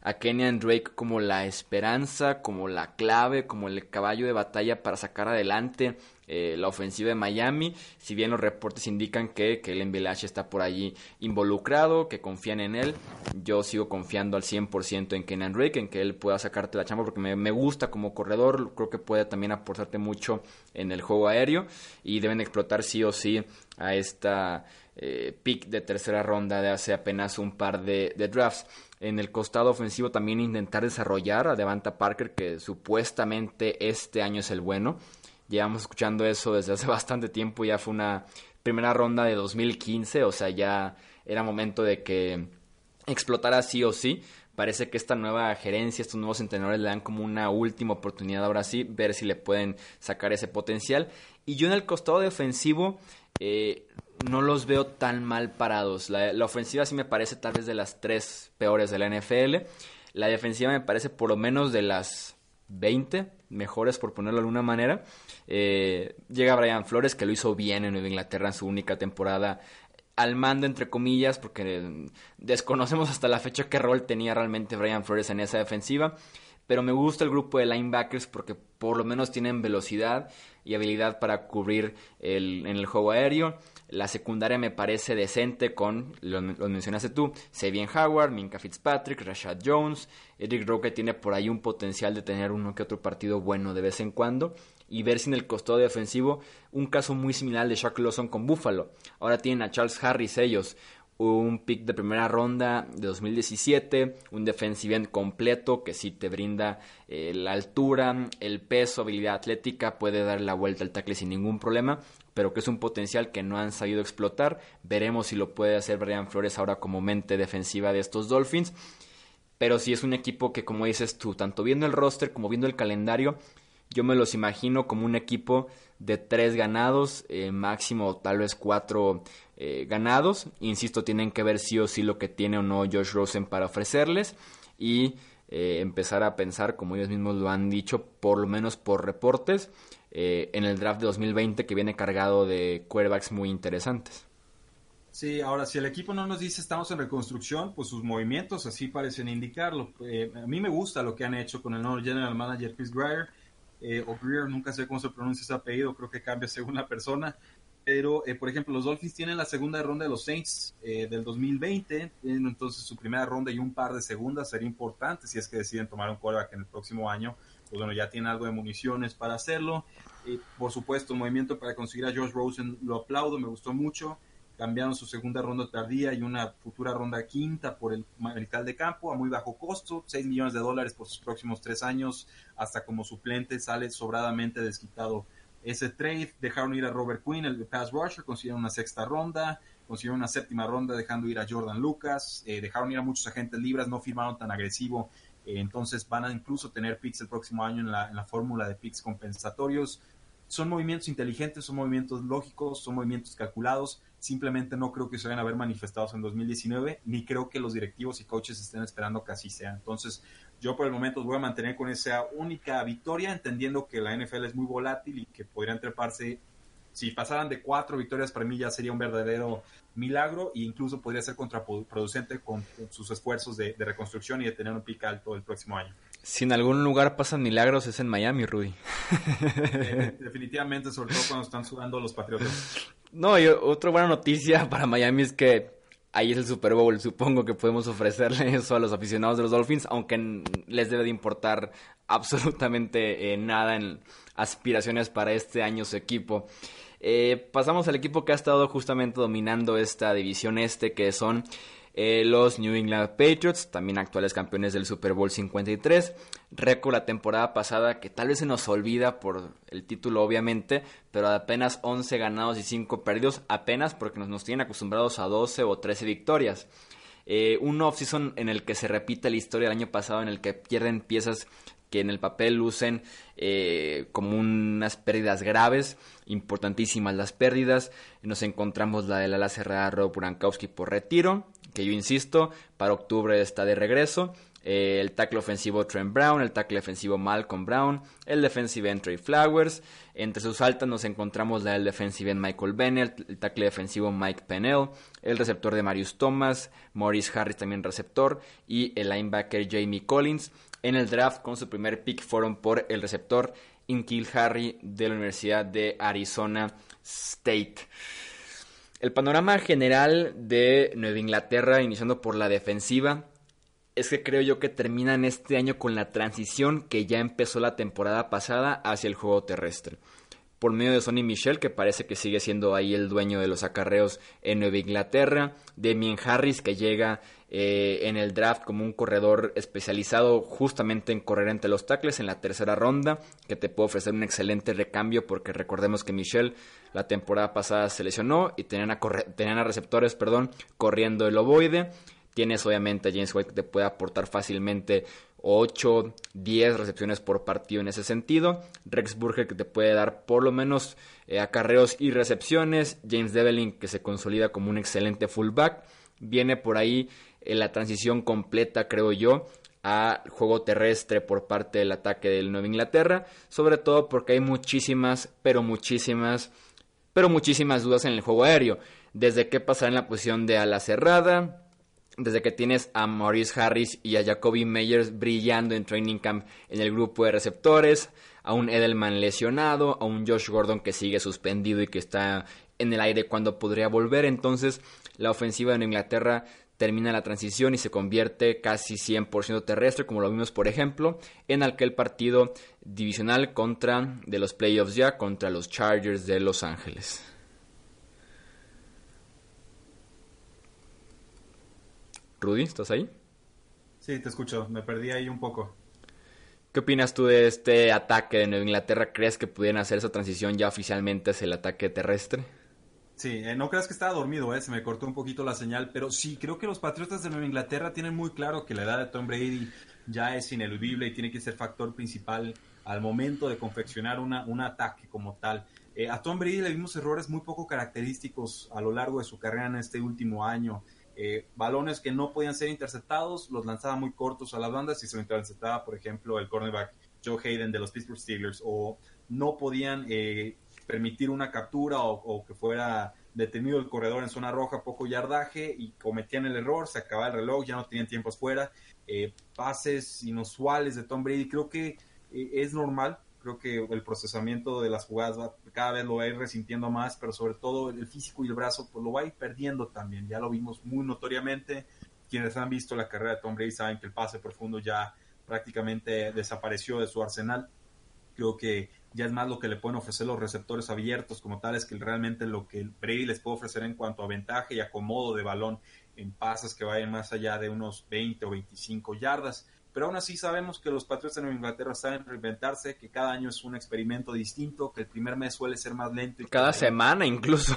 a Kenyan Drake como la esperanza, como la clave, como el caballo de batalla para sacar adelante eh, la ofensiva de Miami. Si bien los reportes indican que, que el Village está por allí involucrado, que confían en él, yo sigo confiando al 100% en Kenan Drake, en que él pueda sacarte la chamba porque me, gusta como corredor, creo que puede también aportarte mucho en el juego aéreo y deben explotar sí o sí a esta eh, pick de tercera ronda de hace apenas un par de, de drafts en el costado ofensivo también intentar desarrollar a Devanta Parker, que supuestamente este año es el bueno. Llevamos escuchando eso desde hace bastante tiempo, ya fue una primera ronda de 2015, o sea, ya era momento de que explotara sí o sí. Parece que esta nueva gerencia, estos nuevos entrenadores le dan como una última oportunidad ahora sí, ver si le pueden sacar ese potencial. Y yo en el costado defensivo eh, no los veo tan mal parados. La, la, ofensiva sí me parece tal vez de las tres peores de la NFL. La defensiva me parece por lo menos de las 20 mejores, por ponerlo de alguna manera. Eh, llega Brian Flores, que lo hizo bien en Nueva Inglaterra en su única temporada al mando, entre comillas, porque desconocemos hasta la fecha qué rol tenía realmente Brian Flores en esa defensiva. Pero me gusta el grupo de linebackers porque por lo menos tienen velocidad y habilidad para cubrir el, en el juego aéreo. La secundaria me parece decente con, lo, mencionaste tú, Sabian Howard, Minka Fitzpatrick, Rashad Jones. Eric Roque tiene por ahí un potencial de tener uno que otro partido bueno de vez en cuando. Y ver si en el costado defensivo un caso muy similar de Shaq Lawson con Buffalo. Ahora tienen a Charles Harris ellos, un pick de primera ronda de 2017, un defensive end completo que si te brinda eh, la altura, el peso, habilidad atlética, puede dar la vuelta al tackle sin ningún problema, pero que es un potencial que no han sabido explotar. Veremos si lo puede hacer Brian Flores ahora como mente defensiva de estos Dolphins. Pero si es un equipo que, como dices tú, tanto viendo el roster como viendo el calendario, yo me los imagino como un equipo de tres ganados, eh, máximo tal vez cuatro eh, ganados. Insisto, tienen que ver sí o sí lo que tiene o no Josh Rosen para ofrecerles y eh, empezar a pensar, como ellos mismos lo han dicho, por lo menos por reportes, en el draft de 2020 que viene cargado de quarterbacks muy interesantes. Sí, ahora si el equipo no nos dice estamos en reconstrucción, pues sus movimientos así parecen indicarlo. a mí me gusta lo que han hecho con el nuevo general manager Chris Greer eh, o Greer, nunca sé cómo se pronuncia ese apellido, creo que cambia según la persona. Pero, eh, por ejemplo, los Dolphins tienen la segunda ronda de los Saints eh, del 2020, entonces su primera ronda y un par de segundas sería importante si es que deciden tomar un quarterback en el próximo año. Pues bueno, ya tienen algo de municiones para hacerlo. por supuesto, el movimiento para conseguir a Josh Rosen lo aplaudo, me gustó mucho. cambiaron su segunda ronda tardía y una futura ronda quinta por el mariscal de campo a muy bajo costo, 6 millones de dólares por sus próximos tres años, hasta como suplente sale sobradamente desquitado ese trade. Dejaron ir a Robert Quinn, el pass rusher, consiguieron una sexta ronda, consiguieron una séptima ronda dejando ir a Jordan Lucas, eh, dejaron ir a muchos agentes libres, no firmaron tan agresivo, eh, entonces van a incluso tener picks el próximo año en la, en la fórmula de picks compensatorios. Son movimientos inteligentes, son movimientos lógicos, son movimientos calculados simplemente no creo que se vayan a ver manifestados en 2019, ni creo que los directivos y coaches estén esperando que así sea. Entonces, yo por el momento voy a mantener con esa única victoria, entendiendo que la NFL es muy volátil y que podrían treparse. Si pasaran de cuatro victorias, para mí ya sería un verdadero milagro e incluso podría ser contraproducente con sus esfuerzos de, reconstrucción y de tener un pick alto el próximo año. Si en algún lugar pasan milagros es en Miami, Rudy. Eh, definitivamente, sobre todo cuando están sudando los Patriotas. No, y otra buena noticia para Miami es que ahí es el Super Bowl. Supongo que podemos ofrecerle eso a los aficionados de los Dolphins, aunque les debe de importar absolutamente eh, nada en aspiraciones para este año su equipo. Eh, pasamos al equipo que ha estado justamente dominando esta división este, que son eh, los New England Patriots, también actuales campeones del Super Bowl 53. Récord la temporada pasada que tal vez se nos olvida por el título obviamente, pero apenas 11 ganados y 5 perdidos, apenas porque nos, nos tienen acostumbrados a 12 o 13 victorias. Eh, un off-season en el que se repite la historia del año pasado, en el que pierden piezas que en el papel lucen eh, como unas pérdidas graves, importantísimas las pérdidas. Nos encontramos la del ala cerrada Rob Burankowski por retiro, que yo insisto, para octubre está de regreso. Eh, el tackle ofensivo Trent Brown, el tackle defensivo Malcolm Brown, el defensive end Trey Flowers. Entre sus altas nos encontramos la del defensive Michael Bennett, el tackle defensivo Mike Pennell, el receptor de Marius Thomas, Maurice Harris también receptor y el linebacker Jamie Collins. En el draft con su primer pick fueron por el receptor Inkil Harry de la Universidad de Arizona State. El panorama general de Nueva Inglaterra, iniciando por la defensiva, es que creo yo que terminan este año con la transición que ya empezó la temporada pasada hacia el juego terrestre. Por medio de Sonny Michel, que parece que sigue siendo ahí el dueño de los acarreos en Nueva Inglaterra, Damien Harris, que llega eh, en el draft como un corredor especializado justamente en correr entre los tackles en la tercera ronda, que te puede ofrecer un excelente recambio porque recordemos que Michelle la temporada pasada se lesionó y tenían a, tenían a receptores perdón, corriendo el ovoide. Tienes obviamente a James White que te puede aportar fácilmente 8, 10 recepciones por partido en ese sentido. Rex Burger que te puede dar por lo menos eh, acarreos y recepciones. James Devlin que se consolida como un excelente fullback. Viene por ahí en la transición completa, creo yo, a juego terrestre por parte del ataque del Nueva Inglaterra, sobre todo porque hay muchísimas, pero muchísimas, pero muchísimas dudas en el juego aéreo. Desde qué pasar en la posición de ala cerrada, desde que tienes a Maurice Harris y a Jacoby Meyers brillando en training camp en el grupo de receptores, a un Edelman lesionado, a un Josh Gordon que sigue suspendido y que está en el aire cuando podría volver. Entonces, la ofensiva de Inglaterra termina la transición y se convierte casi 100% terrestre, como lo vimos, por ejemplo, en aquel partido divisional contra de los playoffs ya contra los Chargers de Los Ángeles. Rudy, ¿estás ahí? Sí, te escucho, me perdí ahí un poco. ¿Qué opinas tú de este ataque de Nueva Inglaterra? ¿Crees que pudieran hacer esa transición ya oficialmente hacia el ataque terrestre? Sí, eh, no creas que estaba dormido, eh, se me cortó un poquito la señal, pero sí, creo que los Patriotas de Nueva Inglaterra tienen muy claro que la edad de Tom Brady ya es ineludible y tiene que ser factor principal al momento de confeccionar una, un ataque como tal. Eh, a Tom Brady le vimos errores muy poco característicos a lo largo de su carrera en este último año. Balones que no podían ser interceptados, los lanzaba muy cortos a las bandas y se lo interceptaba, por ejemplo, el cornerback Joe Hayden de los Pittsburgh Steelers, o no podían permitir una captura o, que fuera detenido el corredor en zona roja, poco yardaje y cometían el error, se acababa el reloj, ya no tenían tiempos fuera, eh, pases inusuales de Tom Brady, creo que eh, es normal, creo que el procesamiento de las jugadas cada vez lo va a ir resintiendo más, pero sobre todo el físico y el brazo pues lo va a ir perdiendo también, ya lo vimos muy notoriamente, quienes han visto la carrera de Tom Brady saben que el pase profundo ya prácticamente desapareció de su arsenal, creo que ya es más lo que le pueden ofrecer los receptores abiertos como tal, es que realmente lo que Brady les puede ofrecer en cuanto a ventaja y acomodo de balón en pases que vayan más allá de unos 20 o 25 yardas. Pero aún así sabemos que los Patriots de Nueva Inglaterra saben reinventarse, que cada año es un experimento distinto, que el primer mes suele ser más lento. Y cada semana incluso.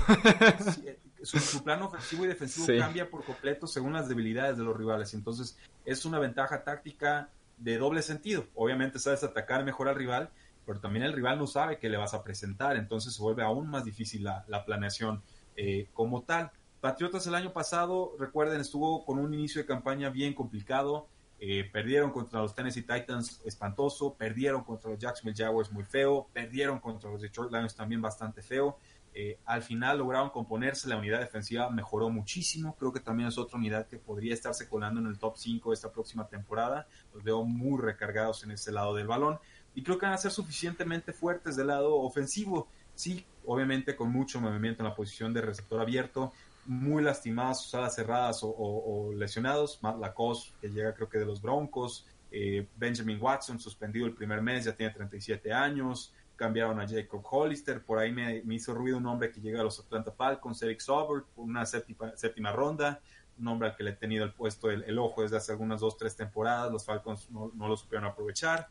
Eh, su, plano ofensivo y defensivo cambia por completo según las debilidades de los rivales. Entonces es una ventaja táctica de doble sentido. Obviamente sabes atacar mejor al rival, pero también el rival no sabe qué le vas a presentar, entonces se vuelve aún más difícil la, planeación eh, como tal. Patriotas el año pasado, recuerden, estuvo con un inicio de campaña bien complicado. Eh, perdieron contra los Tennessee Titans espantoso, perdieron contra los Jacksonville Jaguars muy feo, perdieron contra los Detroit Lions también bastante feo. Eh, al final lograron componerse, la unidad defensiva mejoró muchísimo, creo que también es otra unidad que podría estarse colando en el top 5 esta próxima temporada, los veo muy recargados en ese lado del balón. Y creo que van a ser suficientemente fuertes del lado ofensivo, sí, obviamente con mucho movimiento en la posición de receptor abierto, muy lastimadas, sus alas cerradas o, lesionados. Matt Lacoste, que llega creo que de los Broncos. Eh, Benjamin Watson, suspendido el primer mes, ya tiene 37 años. Cambiaron a Jacob Hollister. Por ahí me, hizo ruido un hombre que llega a los Atlanta Falcons, Eric Saubert, por una séptima, séptima ronda. Un hombre al que le he tenido el puesto el, ojo desde hace algunas dos, tres temporadas. Los Falcons no, lo supieron aprovechar.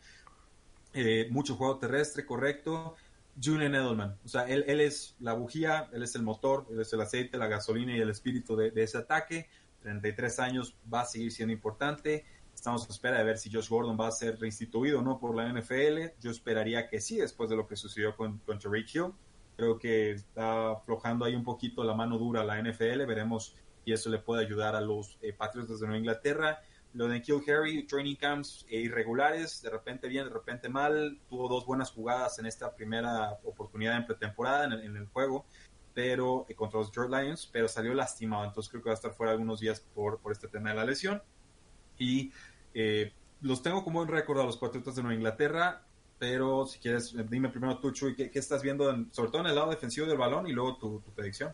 Eh, mucho juego terrestre, correcto. Julian Edelman. O sea, él, es la bujía, él es el motor, él es el aceite, la gasolina y el espíritu de, ese ataque. 33 años va a seguir siendo importante. Estamos a espera de ver si Josh Gordon va a ser reinstituido o no por la NFL. Yo esperaría que sí, después de lo que sucedió con, con Tariq Hill. Creo que está aflojando ahí un poquito la mano dura a la NFL. Veremos si eso le puede ayudar a los eh, Patriots de Nueva Inglaterra. Lo de Kill Harry, training camps irregulares, de repente bien, de repente mal. Tuvo dos buenas jugadas en esta primera oportunidad en pretemporada en el, juego, pero eh, contra los Detroit Lions, pero salió lastimado. Entonces creo que va a estar fuera algunos días por, por este tema de la lesión. Y eh, los tengo como un récord a los Patriotas de Nueva Inglaterra, pero si quieres, dime primero tú, Chuy, ¿qué, estás viendo, sobre todo en el lado defensivo del balón y luego tu, tu predicción?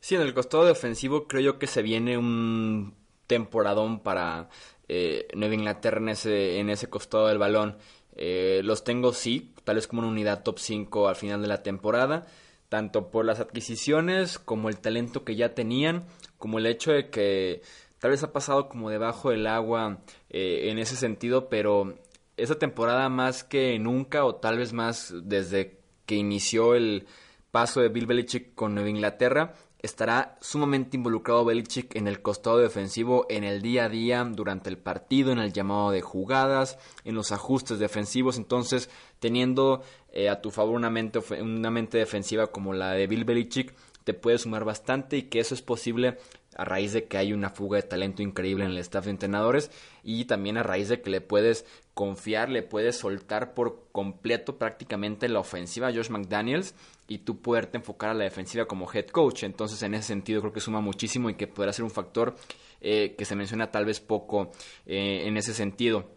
Sí, en el costado defensivo creo yo que se viene un temporadón para eh, Nueva Inglaterra en ese, en ese costado del balón. Eh, los tengo, sí, tal vez como una unidad top 5 al final de la temporada, tanto por las adquisiciones como el talento que ya tenían, como el hecho de que tal vez ha pasado como debajo del agua eh, en ese sentido, pero esa temporada más que nunca, o tal vez más desde que inició el paso de Bill Belichick con Nueva Inglaterra, estará sumamente involucrado Belichick en el costado defensivo en el día a día, durante el partido, en el llamado de jugadas, en los ajustes defensivos. Entonces, teniendo eh, a tu favor una mente, una mente defensiva como la de Bill Belichick, te puede sumar bastante y que eso es posible a raíz de que hay una fuga de talento increíble en el staff de entrenadores y también a raíz de que le puedes confiar, le puedes soltar por completo prácticamente la ofensiva a Josh McDaniels y tú poderte enfocar a la defensiva como head coach. Entonces, en ese sentido, creo que suma muchísimo y que podrá ser un factor eh, que se menciona tal vez poco eh, en ese sentido.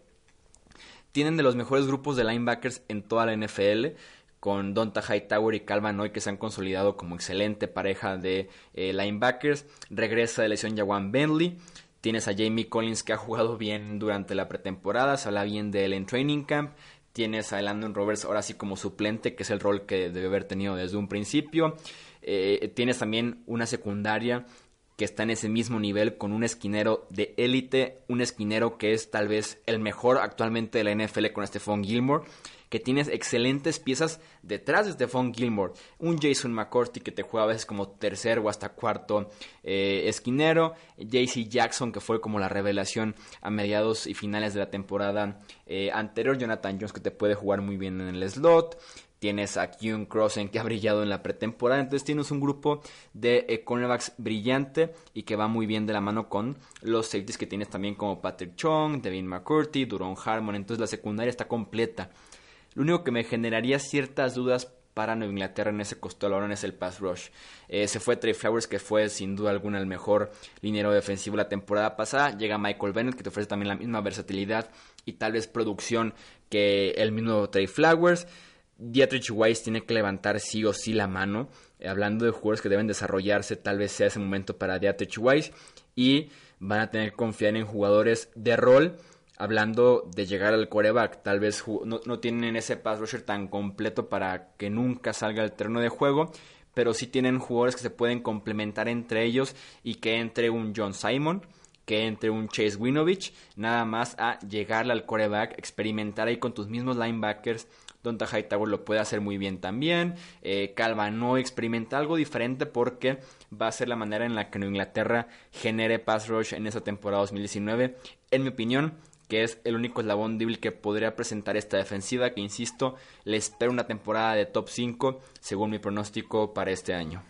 Tienen de los mejores grupos de linebackers en toda la NFL con Donta Hightower y Calvin Hoy que se han consolidado como excelente pareja de eh, linebackers. Regresa de lesión Jawan Bentley. Tienes a Jamie Collins que ha jugado bien durante la pretemporada, se habla bien de él en training camp. Tienes a Landon Roberts ahora sí como suplente, que es el rol que debe haber tenido desde un principio. Eh, tienes también una secundaria que está en ese mismo nivel con un esquinero de élite, un esquinero que es tal vez el mejor actualmente de la NFL con Stephon Gilmore que tienes excelentes piezas detrás de Stephon Gilmore. Un Jason McCourty que te juega a veces como tercer o hasta cuarto eh, esquinero. JC Jackson que fue como la revelación a mediados y finales de la temporada eh, anterior. Jonathan Jones que te puede jugar muy bien en el slot tienes a Kyun Crossen que ha brillado en la pretemporada, entonces tienes un grupo de eh, cornerbacks brillante y que va muy bien de la mano con los safeties que tienes también como Patrick Chung, Devin McCurdy, Duron Harmon, entonces la secundaria está completa. Lo único que me generaría ciertas dudas para Nueva Inglaterra en ese ahora es el pass rush. Eh, se fue Trey Flowers, que fue sin duda alguna el mejor liniero defensivo la temporada pasada. Llega Michael Bennett, que te ofrece también la misma versatilidad y tal vez producción que el mismo Trey Flowers. Dietrich Weiss tiene que levantar sí o sí la mano. Eh, hablando de jugadores que deben desarrollarse, tal vez sea ese momento para Dietrich Weiss. Y van a tener que confiar en jugadores de rol hablando de llegar al quarterback. Tal vez no, no, tienen ese pass rusher tan completo para que nunca salga al terreno de juego, pero sí tienen jugadores que se pueden complementar entre ellos y que entre un John Simon, que entre un Chase Winovich, nada más a llegarle al quarterback, experimentar ahí con tus mismos linebackers. Donta Hightower lo puede hacer muy bien también. Eh, Calva no experimenta algo diferente porque va a ser la manera en la que Nueva Inglaterra genere pass rush en esa temporada 2019. En mi opinión, que es el único eslabón débil que podría presentar esta defensiva, que insisto, le espero una temporada de top 5, según mi pronóstico para este año.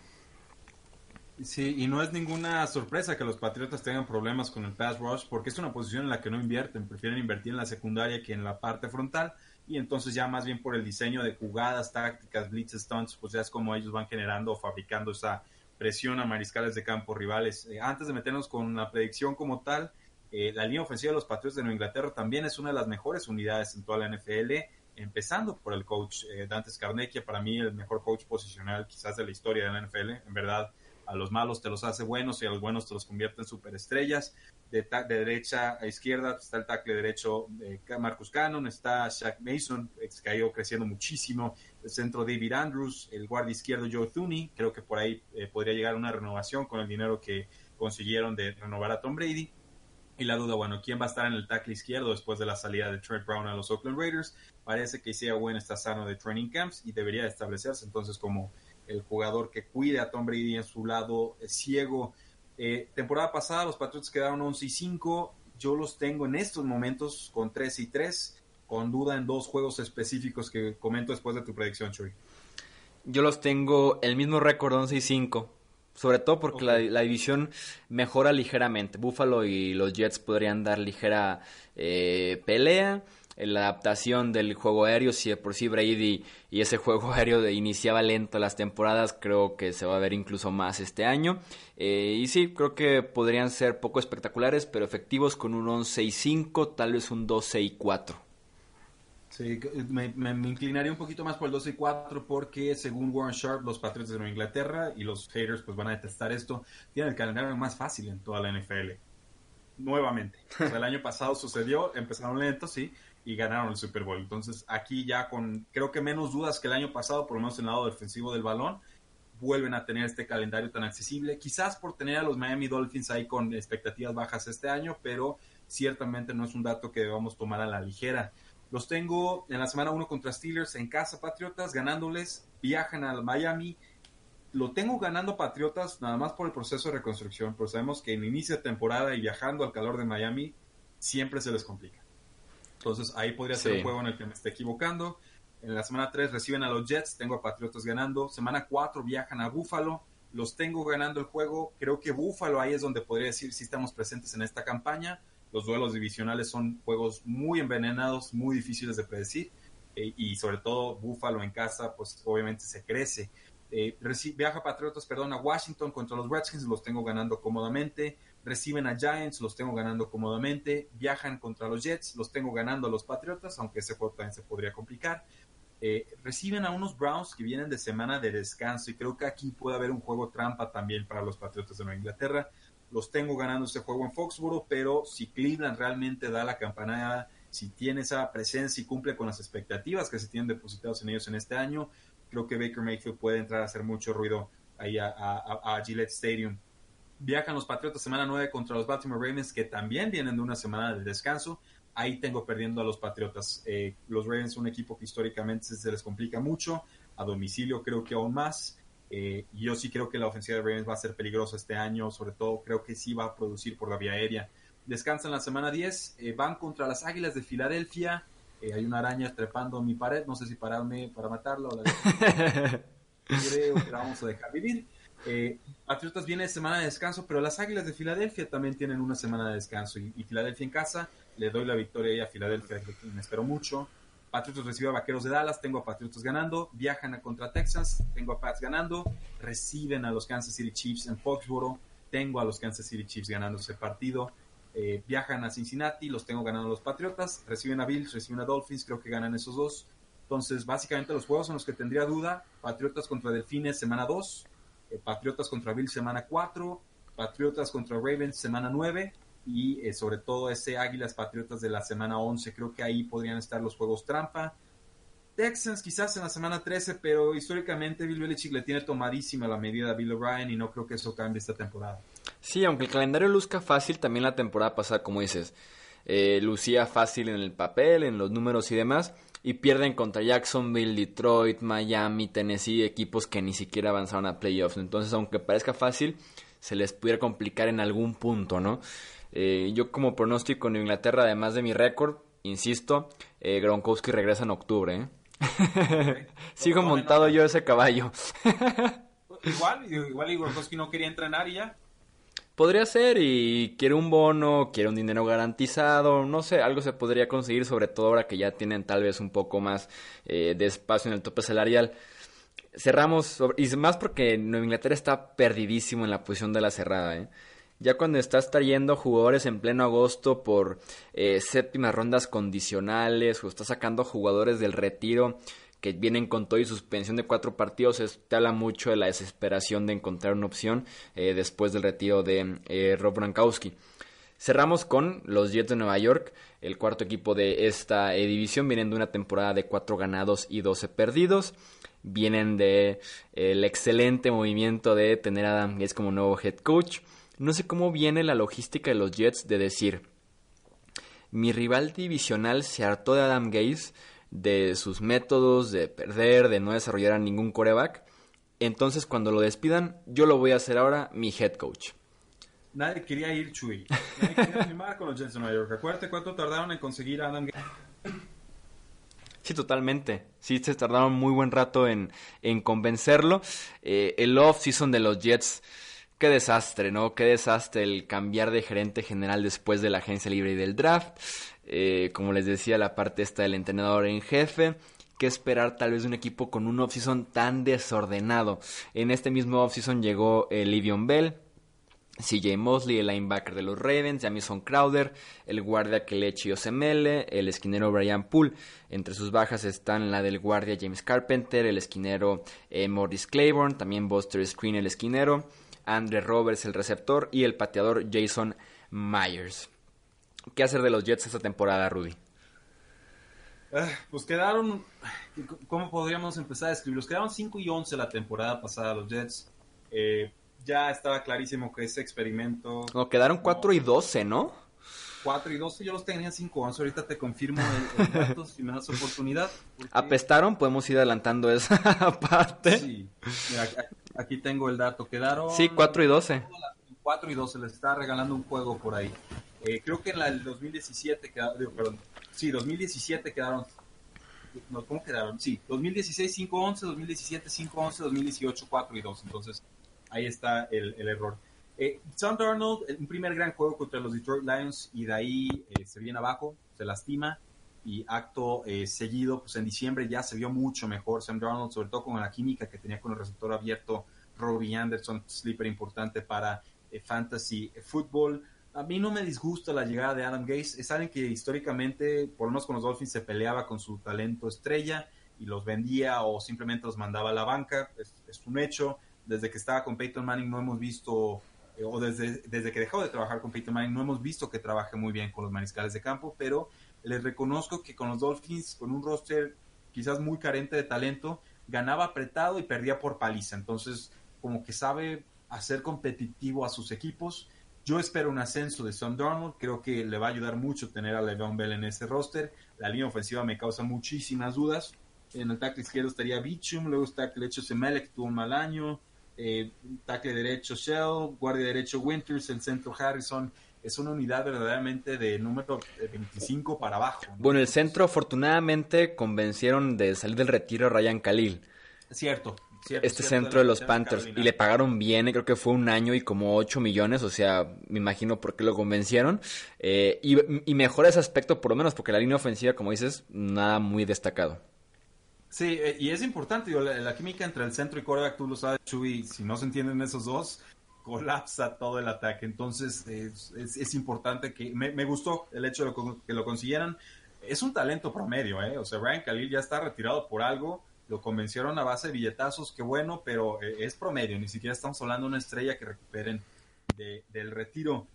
Sí, y no es ninguna sorpresa que los Patriotas tengan problemas con el pass rush, porque es una posición en la que no invierten, prefieren invertir en la secundaria que en la parte frontal, y entonces ya más bien por el diseño de jugadas, tácticas, blitz, stunts, pues ya es como ellos van generando o fabricando esa presión a mariscales de campo rivales. Eh, antes de meternos con la predicción como tal, eh, la línea ofensiva de los Patriots de Nueva Inglaterra también es una de las mejores unidades en toda la NFL, empezando por el coach eh, Dante Scarnecchia, para mí el mejor coach posicional quizás de la historia de la NFL. En verdad, a los malos te los hace buenos y a los buenos te los convierte en superestrellas. De, de derecha a izquierda está el tackle derecho de Marcus Cannon, está Shaq Mason, que ha ido creciendo muchísimo. El centro David Andrews, el guardia izquierdo Joe Thuney, creo que por ahí eh, podría llegar una renovación con el dinero que consiguieron de renovar a Tom Brady y la duda, bueno, ¿quién va a estar en el tackle izquierdo después de la salida de Trent Brown a los Oakland Raiders? Parece que Isaiah Wynn está sano de training camps y debería establecerse entonces como el jugador que cuide a Tom Brady en su lado ciego. Eh, temporada pasada los Patriots quedaron 11 y 5. Yo los tengo en estos momentos con 3 y 3, con duda en dos juegos específicos que comento después de tu predicción, Chuy. Yo los tengo el mismo récord 11 y 5 sobre todo porque la, división mejora ligeramente. Buffalo y los Jets podrían dar ligera eh, pelea. La adaptación del juego aéreo, si de por sí Brady y ese juego aéreo de, iniciaba lento las temporadas, creo que se va a ver incluso más este año. Eh, y sí, creo que podrían ser poco espectaculares, pero efectivos con un 11 y 5, tal vez un 12 y 4. Sí, me, inclinaría un poquito más por el 12 y 4 porque según Warren Sharp, los Patriots de Nueva Inglaterra y los haters pues van a detestar esto, tienen el calendario más fácil en toda la NFL. Nuevamente. el año pasado sucedió, empezaron lentos, sí, y ganaron el Super Bowl. Entonces aquí ya con creo que menos dudas que el año pasado, por lo menos en el lado defensivo del balón, vuelven a tener este calendario tan accesible. Quizás por tener a los Miami Dolphins ahí con expectativas bajas este año, pero ciertamente no es un dato que debamos tomar a la ligera. Los tengo en la semana 1 contra Steelers en casa, Patriotas, ganándoles. Viajan al Miami. Lo tengo ganando Patriotas nada más por el proceso de reconstrucción, pero sabemos que en inicio de temporada y viajando al calor de Miami siempre se les complica. Entonces ahí podría ser un juego en el que me esté equivocando. En la semana 3 reciben a los Jets, tengo a Patriotas ganando. Semana 4 viajan a Buffalo, los tengo ganando el juego. Creo que Buffalo ahí es donde podría decir si estamos presentes en esta campaña. Los duelos divisionales son juegos muy envenenados, muy difíciles de predecir. Eh, y sobre todo Buffalo en casa, pues obviamente se crece. Eh, viaja Patriotas, perdón, a Washington contra los Redskins, los tengo ganando cómodamente. Reciben a Giants, los tengo ganando cómodamente. Viajan contra los Jets, los tengo ganando a los Patriotas, aunque ese juego también se podría complicar. Eh, reciben a unos Browns que vienen de semana de descanso y creo que aquí puede haber un juego trampa también para los Patriotas de Nueva Inglaterra los tengo ganando este juego en Foxborough, pero si Cleveland realmente da la campanada, si tiene esa presencia y cumple con las expectativas que se tienen depositados en ellos en este año, creo que Baker Mayfield puede entrar a hacer mucho ruido ahí a, Gillette Stadium. Viajan los Patriotas semana 9 contra los Baltimore Ravens, que también vienen de una semana de descanso. Ahí tengo perdiendo a los Patriotas. Eh, los Ravens son un equipo que históricamente se les complica mucho. A domicilio creo que aún más. Eh, yo sí creo que la ofensiva de Ravens va a ser peligrosa este año, sobre todo creo que sí va a producir por la vía aérea. Descansan la semana 10, eh, van contra las Águilas de Filadelfia. Eh, hay una araña trepando en mi pared, no sé si pararme para matarla o la... creo que la vamos a dejar vivir. Patriotas viene de semana de descanso, pero las Águilas de Filadelfia también tienen una semana de descanso y, y Filadelfia en casa. Le doy la victoria ahí a Filadelfia, que me espero mucho. Patriotas recibe a Vaqueros de Dallas, tengo a Patriotas ganando, viajan a contra Texas, tengo a Pats ganando, reciben a los Kansas City Chiefs en Foxborough, tengo a los Kansas City Chiefs ganando ese partido, eh, viajan a Cincinnati, los tengo ganando los Patriotas, reciben a Bills, reciben a Dolphins, creo que ganan esos dos. Entonces, básicamente los juegos en los que tendría duda, Patriotas contra Delfines semana 2, eh, Patriotas contra Bills semana 4, Patriotas contra Ravens semana 9, y eh, sobre todo ese Águilas Patriotas de la semana 11. Creo que ahí podrían estar los juegos trampa. Texans quizás en la semana 13, pero históricamente Bill Belichick le tiene tomadísima la medida a Bill O'Brien y no creo que eso cambie esta temporada. Sí, aunque el calendario luzca fácil, también la temporada pasada, como dices, eh, lucía fácil en el papel, en los números y demás, y pierden contra Jacksonville, Detroit, Miami, Tennessee, equipos que ni siquiera avanzaron a playoffs. Entonces, aunque parezca fácil, se les pudiera complicar en algún punto, ¿no? Eh, yo como pronóstico en Inglaterra, además de mi récord, insisto, eh, Gronkowski regresa en octubre, ¿eh? Sigo montado yo ese caballo. igual, igual Gronkowski no quería entrenar y ya. Podría ser y quiere un bono, quiere un dinero garantizado, no sé, algo se podría conseguir, sobre todo ahora que ya tienen tal vez un poco más eh, de espacio en el tope salarial. Cerramos, y más porque Nueva Inglaterra está perdidísimo en la posición de la cerrada. ¿eh? Ya cuando estás trayendo jugadores en pleno agosto por eh, séptimas rondas condicionales o estás sacando jugadores del retiro que vienen con todo y suspensión de cuatro partidos, te habla mucho de la desesperación de encontrar una opción eh, después del retiro de eh, Rob Gronkowski. Cerramos con los Jets de Nueva York, el cuarto equipo de esta división. Vienen de una temporada de cuatro ganados y 12 perdidos. Vienen de el excelente movimiento de tener a Adam Gates como nuevo head coach. No sé cómo viene la logística de los Jets de decir, mi rival divisional se hartó de Adam Gaze, de sus métodos, de perder, de no desarrollar a ningún coreback. Entonces cuando lo despidan, yo lo voy a hacer ahora mi head coach. Nadie quería ir, Chuy. Nadie quería firmar con los Jets de Nueva York. Acuérdate cuánto tardaron en conseguir a Adam Gaze. Sí, totalmente. Sí, se tardaron muy buen rato en, en convencerlo. Eh, el off-season de los Jets Qué desastre, ¿no? Qué desastre el cambiar de gerente general después de la agencia libre y del draft. Eh, como les decía, la parte esta del entrenador en jefe. ¿Qué esperar tal vez de un equipo con un offseason tan desordenado? En este mismo offseason llegó el Livion Bell, CJ Mosley, el linebacker de los Ravens, Jamison Crowder, el guardia Kelechi Osemele, el esquinero Brian Poole. Entre sus bajas están la del guardia James Carpenter, el esquinero eh, Morris Claiborne, también Buster Screen, el esquinero. Andre Roberts, el receptor, y el pateador Jason Myers. ¿Qué hacer de los Jets esta temporada, Rudy? Ah, pues quedaron, ¿cómo podríamos empezar a escribirlos? Quedaron 5 y 11 la temporada pasada los Jets. Eh, ya estaba clarísimo que ese experimento... No, quedaron 4 y 12, ¿no? 4 y 12, yo los tenía 5 11. Ahorita te confirmo el, el dato si me das oportunidad. Apestaron, podemos ir adelantando esa parte. Sí, Mira, aquí tengo el dato. Quedaron. Sí, 4 y 12. 4 y 12, les está regalando un juego por ahí. Eh, creo que en la, el 2017 quedaron. Perdón. Sí, 2017 quedaron. No, ¿Cómo quedaron? Sí, 2016 5-11, 2017 5-11, 2018 4 y 2. Entonces, ahí está el, el error. Eh, Sam Darnold, un primer gran juego contra los Detroit Lions y de ahí eh, se viene abajo, se lastima y acto eh, seguido, pues en diciembre ya se vio mucho mejor Sam Darnold, sobre todo con la química que tenía con el receptor abierto Robbie Anderson, sleeper importante para eh, fantasy football. A mí no me disgusta la llegada de Adam Gase, es alguien que históricamente, por lo menos con los Dolphins, se peleaba con su talento estrella y los vendía o simplemente los mandaba a la banca, es, es un hecho. Desde que estaba con Peyton Manning no hemos visto eh, o desde, desde que dejó de trabajar con Peyton Manning, no hemos visto que trabaje muy bien con los mariscales de campo, pero les reconozco que con los Dolphins, con un roster quizás muy carente de talento, ganaba apretado y perdía por paliza. Entonces, como que sabe hacer competitivo a sus equipos. Yo espero un ascenso de Sam Darnold. Creo que le va a ayudar mucho tener a Le'Veon Bell en ese roster. La línea ofensiva me causa muchísimas dudas. En el tackle izquierdo estaría Bichum, luego está el derecho Semele, que tuvo un mal año. Eh, tackle derecho Shell, guardia derecho Winters, el centro Harrison es una unidad verdaderamente de número 25 para abajo. ¿no? Bueno, el centro afortunadamente convencieron de salir del retiro a Ryan Khalil. Cierto. Cierto, este cierto centro de, los Panthers y le pagaron bien, creo que fue un año y como 8 millones, o sea, me imagino por qué lo convencieron. Eh, y, y mejora ese aspecto por lo menos, porque la línea ofensiva, como dices, nada muy destacado. Sí, eh, y es importante, digo, la, la, química entre el centro y quarterback, tú lo sabes, Chuy, si no se entienden esos dos, colapsa todo el ataque. Entonces es, importante que me, gustó el hecho de que lo consiguieran. Es un talento promedio, ¿eh? O sea, Ryan Khalil ya está retirado por algo. Lo convencieron a base de billetazos, qué bueno, pero eh, es promedio. Ni siquiera estamos hablando de una estrella que recuperen de, del retiro.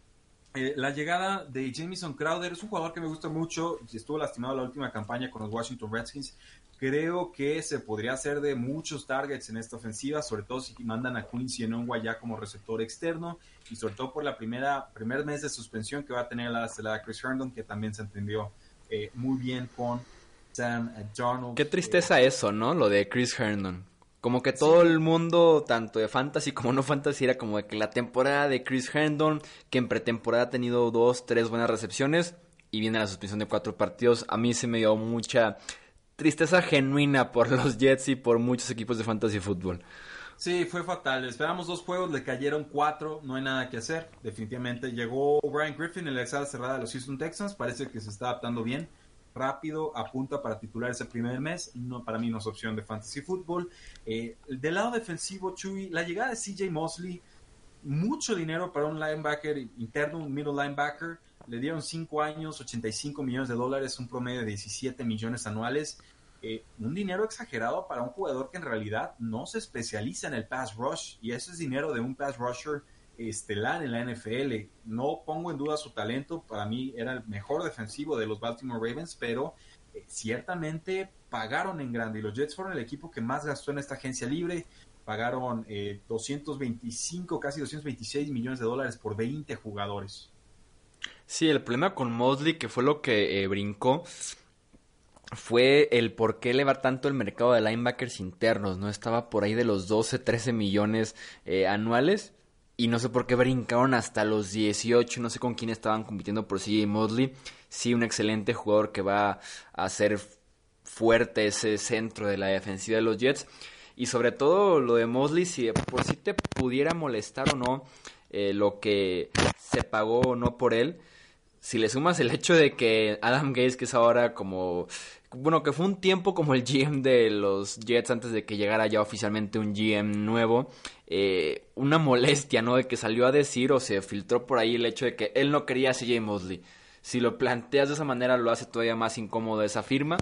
Eh, la llegada de Jamison Crowder es un jugador que me gusta mucho. Estuvo lastimado la última campaña con los Washington Redskins. Creo que se podría hacer de muchos targets en esta ofensiva, sobre todo si mandan a Quincy Enongua ya como receptor externo y sobre todo por la primera primer mes de suspensión que va a tener la, la Chris Herndon, que también se entendió eh, muy bien con Sam Darnold. Qué tristeza eso, ¿no? Lo de Chris Herndon. Como que todo el mundo, tanto de fantasy como no fantasy, era como de que la temporada de Chris Herndon, que en pretemporada ha tenido dos, tres buenas recepciones y viene la suspensión de cuatro partidos, a mí se me dio mucha tristeza genuina por los Jets y por muchos equipos de fantasy fútbol. Sí, fue fatal. Esperamos dos juegos, le cayeron cuatro, no hay nada que hacer. Definitivamente llegó Brian Griffin en la exada cerrada de los Houston Texans, parece que se está adaptando bien rápido, apunta para titular ese primer mes. No, para mí no es opción de fantasy fútbol. Eh, del lado defensivo, Chuy, la llegada de CJ Mosley, mucho dinero para un linebacker interno, un middle linebacker. Le dieron 5 años, 85 millones de dólares, un promedio de 17 millones anuales. Eh, un dinero exagerado para un jugador que en realidad no se especializa en el pass rush y ese es dinero de un pass rusher estelar en la NFL. No pongo en duda su talento, para mí era el mejor defensivo de los Baltimore Ravens, pero eh, ciertamente pagaron en grande y los Jets fueron el equipo que más gastó en esta agencia libre. Pagaron 225, eh, casi 226 millones de dólares por 20 jugadores. Sí, el problema con Mosley, que fue lo que eh, brincó, fue el por qué le va tanto el mercado de linebackers internos, ¿no? Estaba por ahí de los 12, 13 millones anuales y no sé por qué brincaron hasta los 18, no sé con quién estaban compitiendo por CJ Mosley. Sí, un excelente jugador que va a hacer fuerte ese centro de la defensiva de los Jets. Y sobre todo lo de Mosley, si por si te pudiera molestar o no eh, lo que se pagó o no por él, si le sumas el hecho de que Adam Gates, que es ahora como bueno, que fue un tiempo como el GM de los Jets antes de que llegara ya oficialmente un GM nuevo. Eh, una molestia, ¿no? De que salió a decir o se filtró por ahí el hecho de que él no quería a CJ Mosley. Si lo planteas de esa manera lo hace todavía más incómodo esa firma.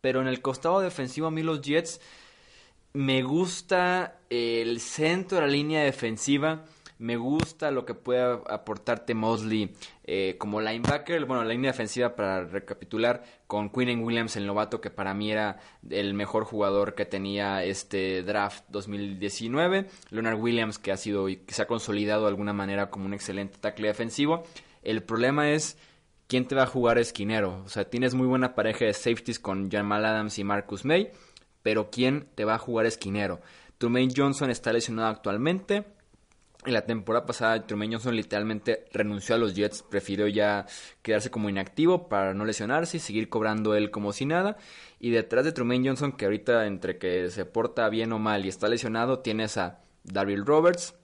Pero en el costado defensivo a mí los Jets me gusta el centro de la línea defensiva me gusta lo que puede aportarte Mosley eh, como linebacker. Bueno, la línea defensiva, para recapitular, con Quinn Williams, el novato que para mí era el mejor jugador que tenía este draft 2019. Leonard Williams, que ha sido y que se ha consolidado de alguna manera como un excelente tackle defensivo. El problema es quién te va a jugar esquinero. O sea, tienes muy buena pareja de safeties con Jamal Adams y Marcus May, pero ¿quién te va a jugar esquinero? Trumaine Johnson está lesionado actualmente. En la temporada pasada, Truman Johnson literalmente renunció a los Jets, prefirió ya quedarse como inactivo para no lesionarse y seguir cobrando él como si nada. Y detrás de Truman Johnson, que ahorita entre que se porta bien o mal y está lesionado, tienes a Daryl Roberts,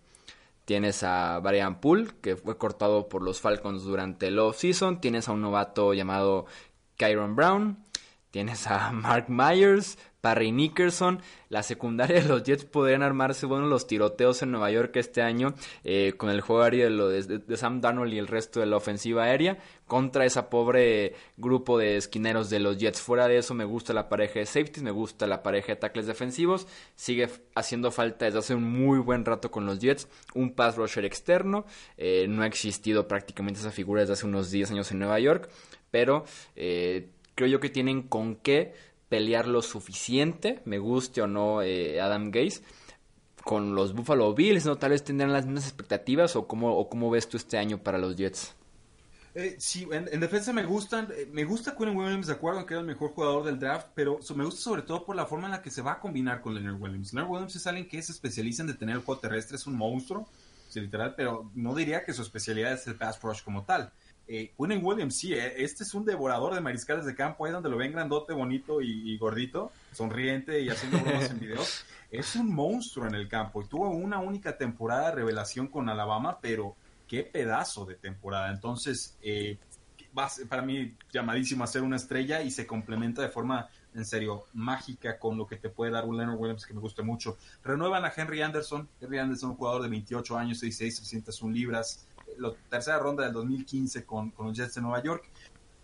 tienes a Brian Poole, que fue cortado por los Falcons durante el off-season, tienes a un novato llamado Kyron Brown, tienes a Mark Myers, Parry Nickerson, la secundaria de los Jets podrían armarse bueno los tiroteos en Nueva York este año eh, con el juego aéreo de, Sam Darnold y el resto de la ofensiva aérea contra esa pobre grupo de esquineros de los Jets. Fuera de eso me gusta la pareja de safeties, me gusta la pareja de tackles defensivos. Sigue haciendo falta desde hace un muy buen rato con los Jets un pass rusher externo. Eh, no ha existido prácticamente esa figura desde hace unos 10 años en Nueva York, pero eh, creo yo que tienen con qué pelear lo suficiente, me guste o no eh, Adam Gaze, con los Buffalo Bills, ¿no? Tal vez tendrán las mismas expectativas o cómo, cómo ves tú este año para los Jets. Eh, sí, en, defensa me gustan, eh, me gusta Quinn Williams, de acuerdo que era el mejor jugador del draft, pero me gusta sobre todo por la forma en la que se va a combinar con Leonard Williams. Leonard Williams es alguien que se especializa en detener el juego terrestre, es un monstruo, literal, pero no diría que su especialidad es el pass rush como tal eh, Williams, sí, eh, este es un devorador de mariscales de campo, ahí donde lo ven grandote, bonito y, gordito, sonriente y haciendo bromas en videos. Es un monstruo en el campo y tuvo una única temporada de revelación con Alabama, pero qué pedazo de temporada. Entonces, eh, va para mí llamadísimo a ser una estrella y se complementa de forma, en serio, mágica con lo que te puede dar un Leonard Williams que me gusta mucho. Renuevan a Henry Anderson. Henry Anderson, un jugador de 28 años, 6'6", 301 libras la tercera ronda del 2015 con, con los Jets de Nueva York.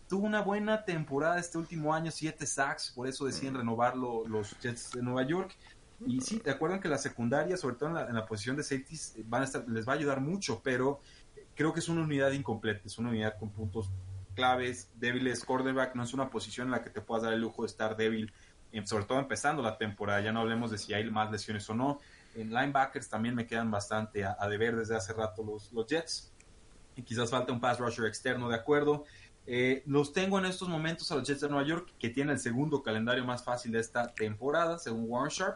Tuvo una buena temporada este último año, siete sacks, por eso deciden renovarlo los Jets de Nueva York. Y sí, te acuerdan que la secundaria, sobre todo en la, posición de safeties, van a estar, les va a ayudar mucho, pero creo que es una unidad incompleta, es una unidad con puntos claves, débiles, quarterback, no es una posición en la que te puedas dar el lujo de estar débil, sobre todo empezando la temporada, ya no hablemos de si hay más lesiones o no. En linebackers también me quedan bastante a, deber desde hace rato los, los Jets. Y quizás falta un pass rusher externo, de acuerdo. Eh, los tengo en estos momentos a los Jets de Nueva York, que tienen el segundo calendario más fácil de esta temporada, según Warren.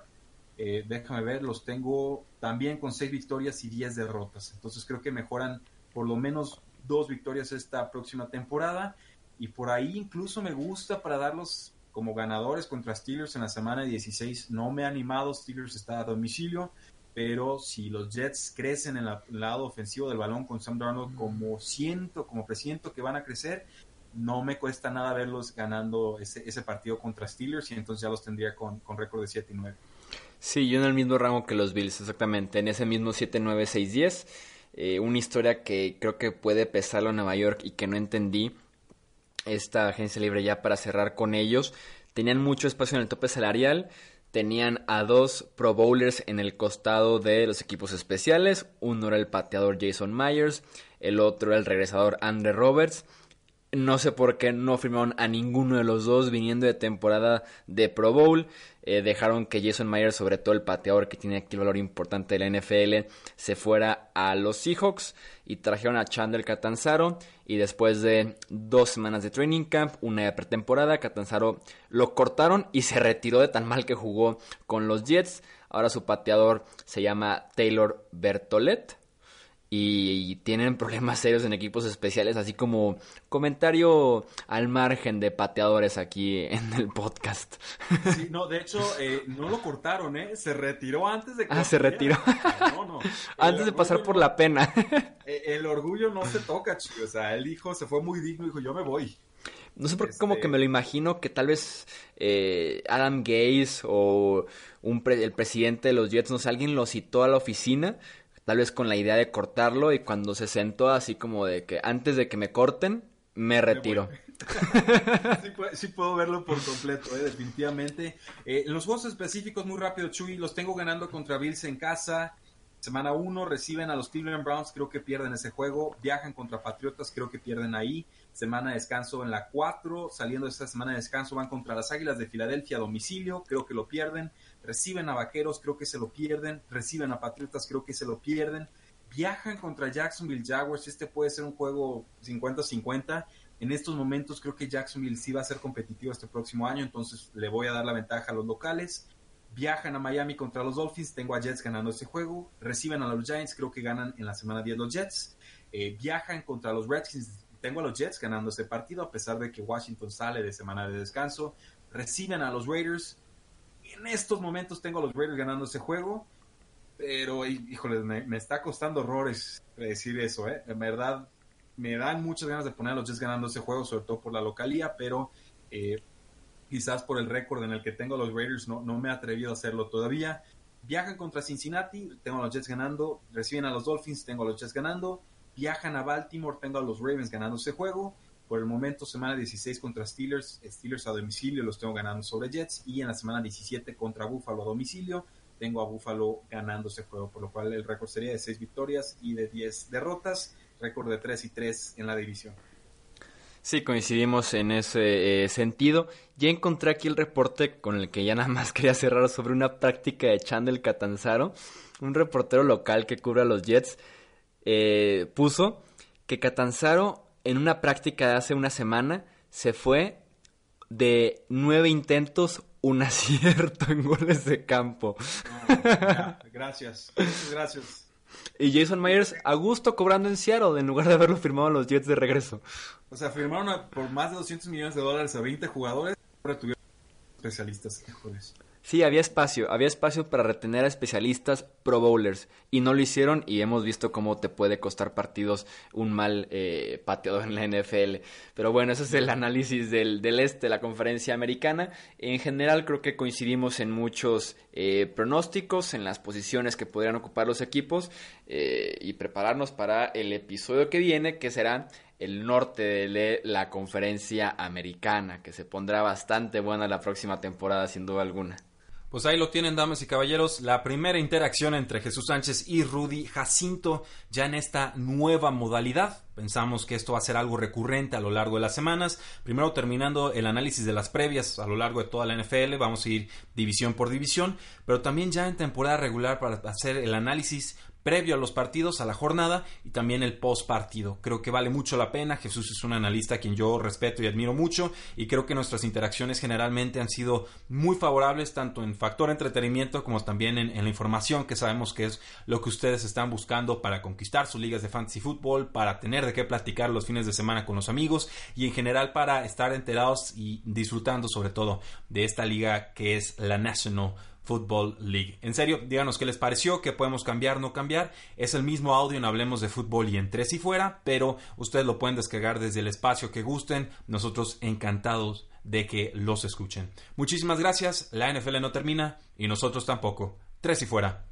Eh, déjame ver, los tengo también con seis victorias y diez derrotas. Entonces creo que mejoran por lo menos dos victorias esta próxima temporada. Y por ahí incluso me gusta para darlos como ganadores contra Steelers en la semana 16. No me ha animado, Steelers está a domicilio pero si los Jets crecen en el lado ofensivo del balón con Sam Darnold como siento, como presiento que van a crecer, no me cuesta nada verlos ganando ese, ese partido contra Steelers y entonces ya los tendría con, con récord de 7 y 9. Sí, yo en el mismo rango que los Bills, exactamente, en ese mismo 7, 9, 6, 10. una historia que creo que puede pesarlo a Nueva York y que no entendí. Esta agencia libre ya para cerrar con ellos. Tenían mucho espacio en el tope salarial tenían a dos Pro Bowlers en el costado de los equipos especiales. Uno era el pateador Jason Myers, el otro el regresador Andre Roberts. No sé por qué no firmaron a ninguno de los dos viniendo de temporada de Pro Bowl. Eh, dejaron que Jason Myers, sobre todo el pateador que tiene aquí el valor importante de la NFL, se fuera a los Seahawks y trajeron a Chandler Catanzaro. Y después de dos semanas de training camp, una de pretemporada, Catanzaro lo cortaron y se retiró de tan mal que jugó con los Jets. Ahora su pateador se llama Taylor Bertolet y tienen problemas serios en equipos especiales, así como comentario al margen de pateadores aquí en el podcast. Sí, no, de hecho, eh, no lo cortaron, ¿eh? Se retiró antes de que... Ah, se retiró. No, no. antes de pasar por la pena. Eh, el orgullo no se toca, chicos. O sea, el hijo se fue muy digno dijo, yo me voy. No sé por qué, como que me lo imagino que tal vez eh, Adam Gaze o un el presidente de los Jets, no sé, alguien lo citó a la oficina tal vez con la idea de cortarlo y cuando se sentó así como de que antes de que me corten, me retiro. sí, puedo verlo por completo, eh, definitivamente. Eh, los juegos específicos, muy rápido, Chuy, los tengo ganando contra Bills en casa. Semana 1 reciben a los Cleveland Browns, creo que pierden ese juego. Viajan contra Patriotas, creo que pierden ahí. Semana de descanso en la 4. Saliendo de esta semana de descanso van contra las Águilas de Filadelfia a domicilio, creo que lo pierden reciben a Vaqueros, creo que se lo pierden, reciben a Patriotas, creo que se lo pierden, viajan contra Jacksonville Jaguars, este puede ser un juego 50-50, en estos momentos creo que Jacksonville sí va a ser competitivo este próximo año, entonces le voy a dar la ventaja a los locales. Viajan a Miami contra los Dolphins, tengo a Jets ganando ese juego. Reciben a los Giants, creo que ganan en la semana 10 los Jets. Eh, viajan contra los Redskins, tengo a los Jets ganando ese partido, a pesar de que Washington sale de semana de descanso. Reciben a los Raiders, en estos momentos tengo a los Raiders ganando ese juego, pero híjole, me, está costando horrores decir eso, ¿eh? En verdad, me dan muchas ganas de poner a los Jets ganando ese juego, sobre todo por la localía, pero eh, quizás por el récord en el que tengo a los Raiders no, no me he atrevido a hacerlo todavía. Viajan contra Cincinnati, tengo a los Jets ganando, reciben a los Dolphins, tengo a los Jets ganando, viajan a Baltimore, tengo a los Ravens ganando ese juego, por el momento, semana 16 contra Steelers, Steelers a domicilio los tengo ganando sobre Jets. Y en la semana 17 contra Buffalo a domicilio, tengo a Buffalo ganando ese juego, por lo cual el récord sería de 6 victorias y de 10 derrotas, récord de 3 y 3 en la división. Sí, coincidimos en ese eh, sentido. Ya encontré aquí el reporte con el que ya nada más quería cerrar sobre una práctica de Chandel Catanzaro, un reportero local que cubre a los Jets, eh, puso que Catanzaro en una práctica de hace una semana se fue de nueve intentos, un acierto en goles de campo. gracias, gracias. Y Jason Myers a gusto cobrando en Seattle en lugar de haberlo firmado en los Jets de regreso. O sea, firmaron por más de 200 millones de dólares a 20 jugadores, ahora tuvieron especialistas. Híjoles. Sí, había espacio, había espacio para retener a especialistas pro bowlers y no lo hicieron y hemos visto cómo te puede costar partidos un mal eh, pateador en la NFL. Pero bueno, ese es el análisis del, del este, la conferencia americana. En general creo que coincidimos en muchos eh, pronósticos, en las posiciones que podrían ocupar los equipos eh, y prepararnos para el episodio que viene, que será el norte de la conferencia americana, que se pondrá bastante buena la próxima temporada sin duda alguna. Pues ahí lo tienen, damas y caballeros, la primera interacción entre Jesús Sánchez y Rudy Jacinto ya en esta nueva modalidad. Pensamos que esto va a ser algo recurrente a lo largo de las semanas. Primero terminando el análisis de las previas a lo largo de toda la NFL, vamos a ir división por división, pero también ya en temporada regular para hacer el análisis previo a los partidos, a la jornada y también el post partido. Creo que vale mucho la pena. Jesús es un analista a quien yo respeto y admiro mucho y creo que nuestras interacciones generalmente han sido muy favorables tanto en factor entretenimiento como también en, la información que sabemos que es lo que ustedes están buscando para conquistar sus ligas de fantasy fútbol, para tener de qué platicar los fines de semana con los amigos y en general para estar enterados y disfrutando sobre todo de esta liga que es la National Football League. En serio, díganos qué les pareció, qué podemos cambiar, no cambiar. Es el mismo audio en Hablemos de Fútbol y en Tres y Fuera, pero ustedes lo pueden descargar desde el espacio que gusten. Nosotros encantados de que los escuchen. Muchísimas gracias. La NFL no termina y nosotros tampoco. Tres y Fuera.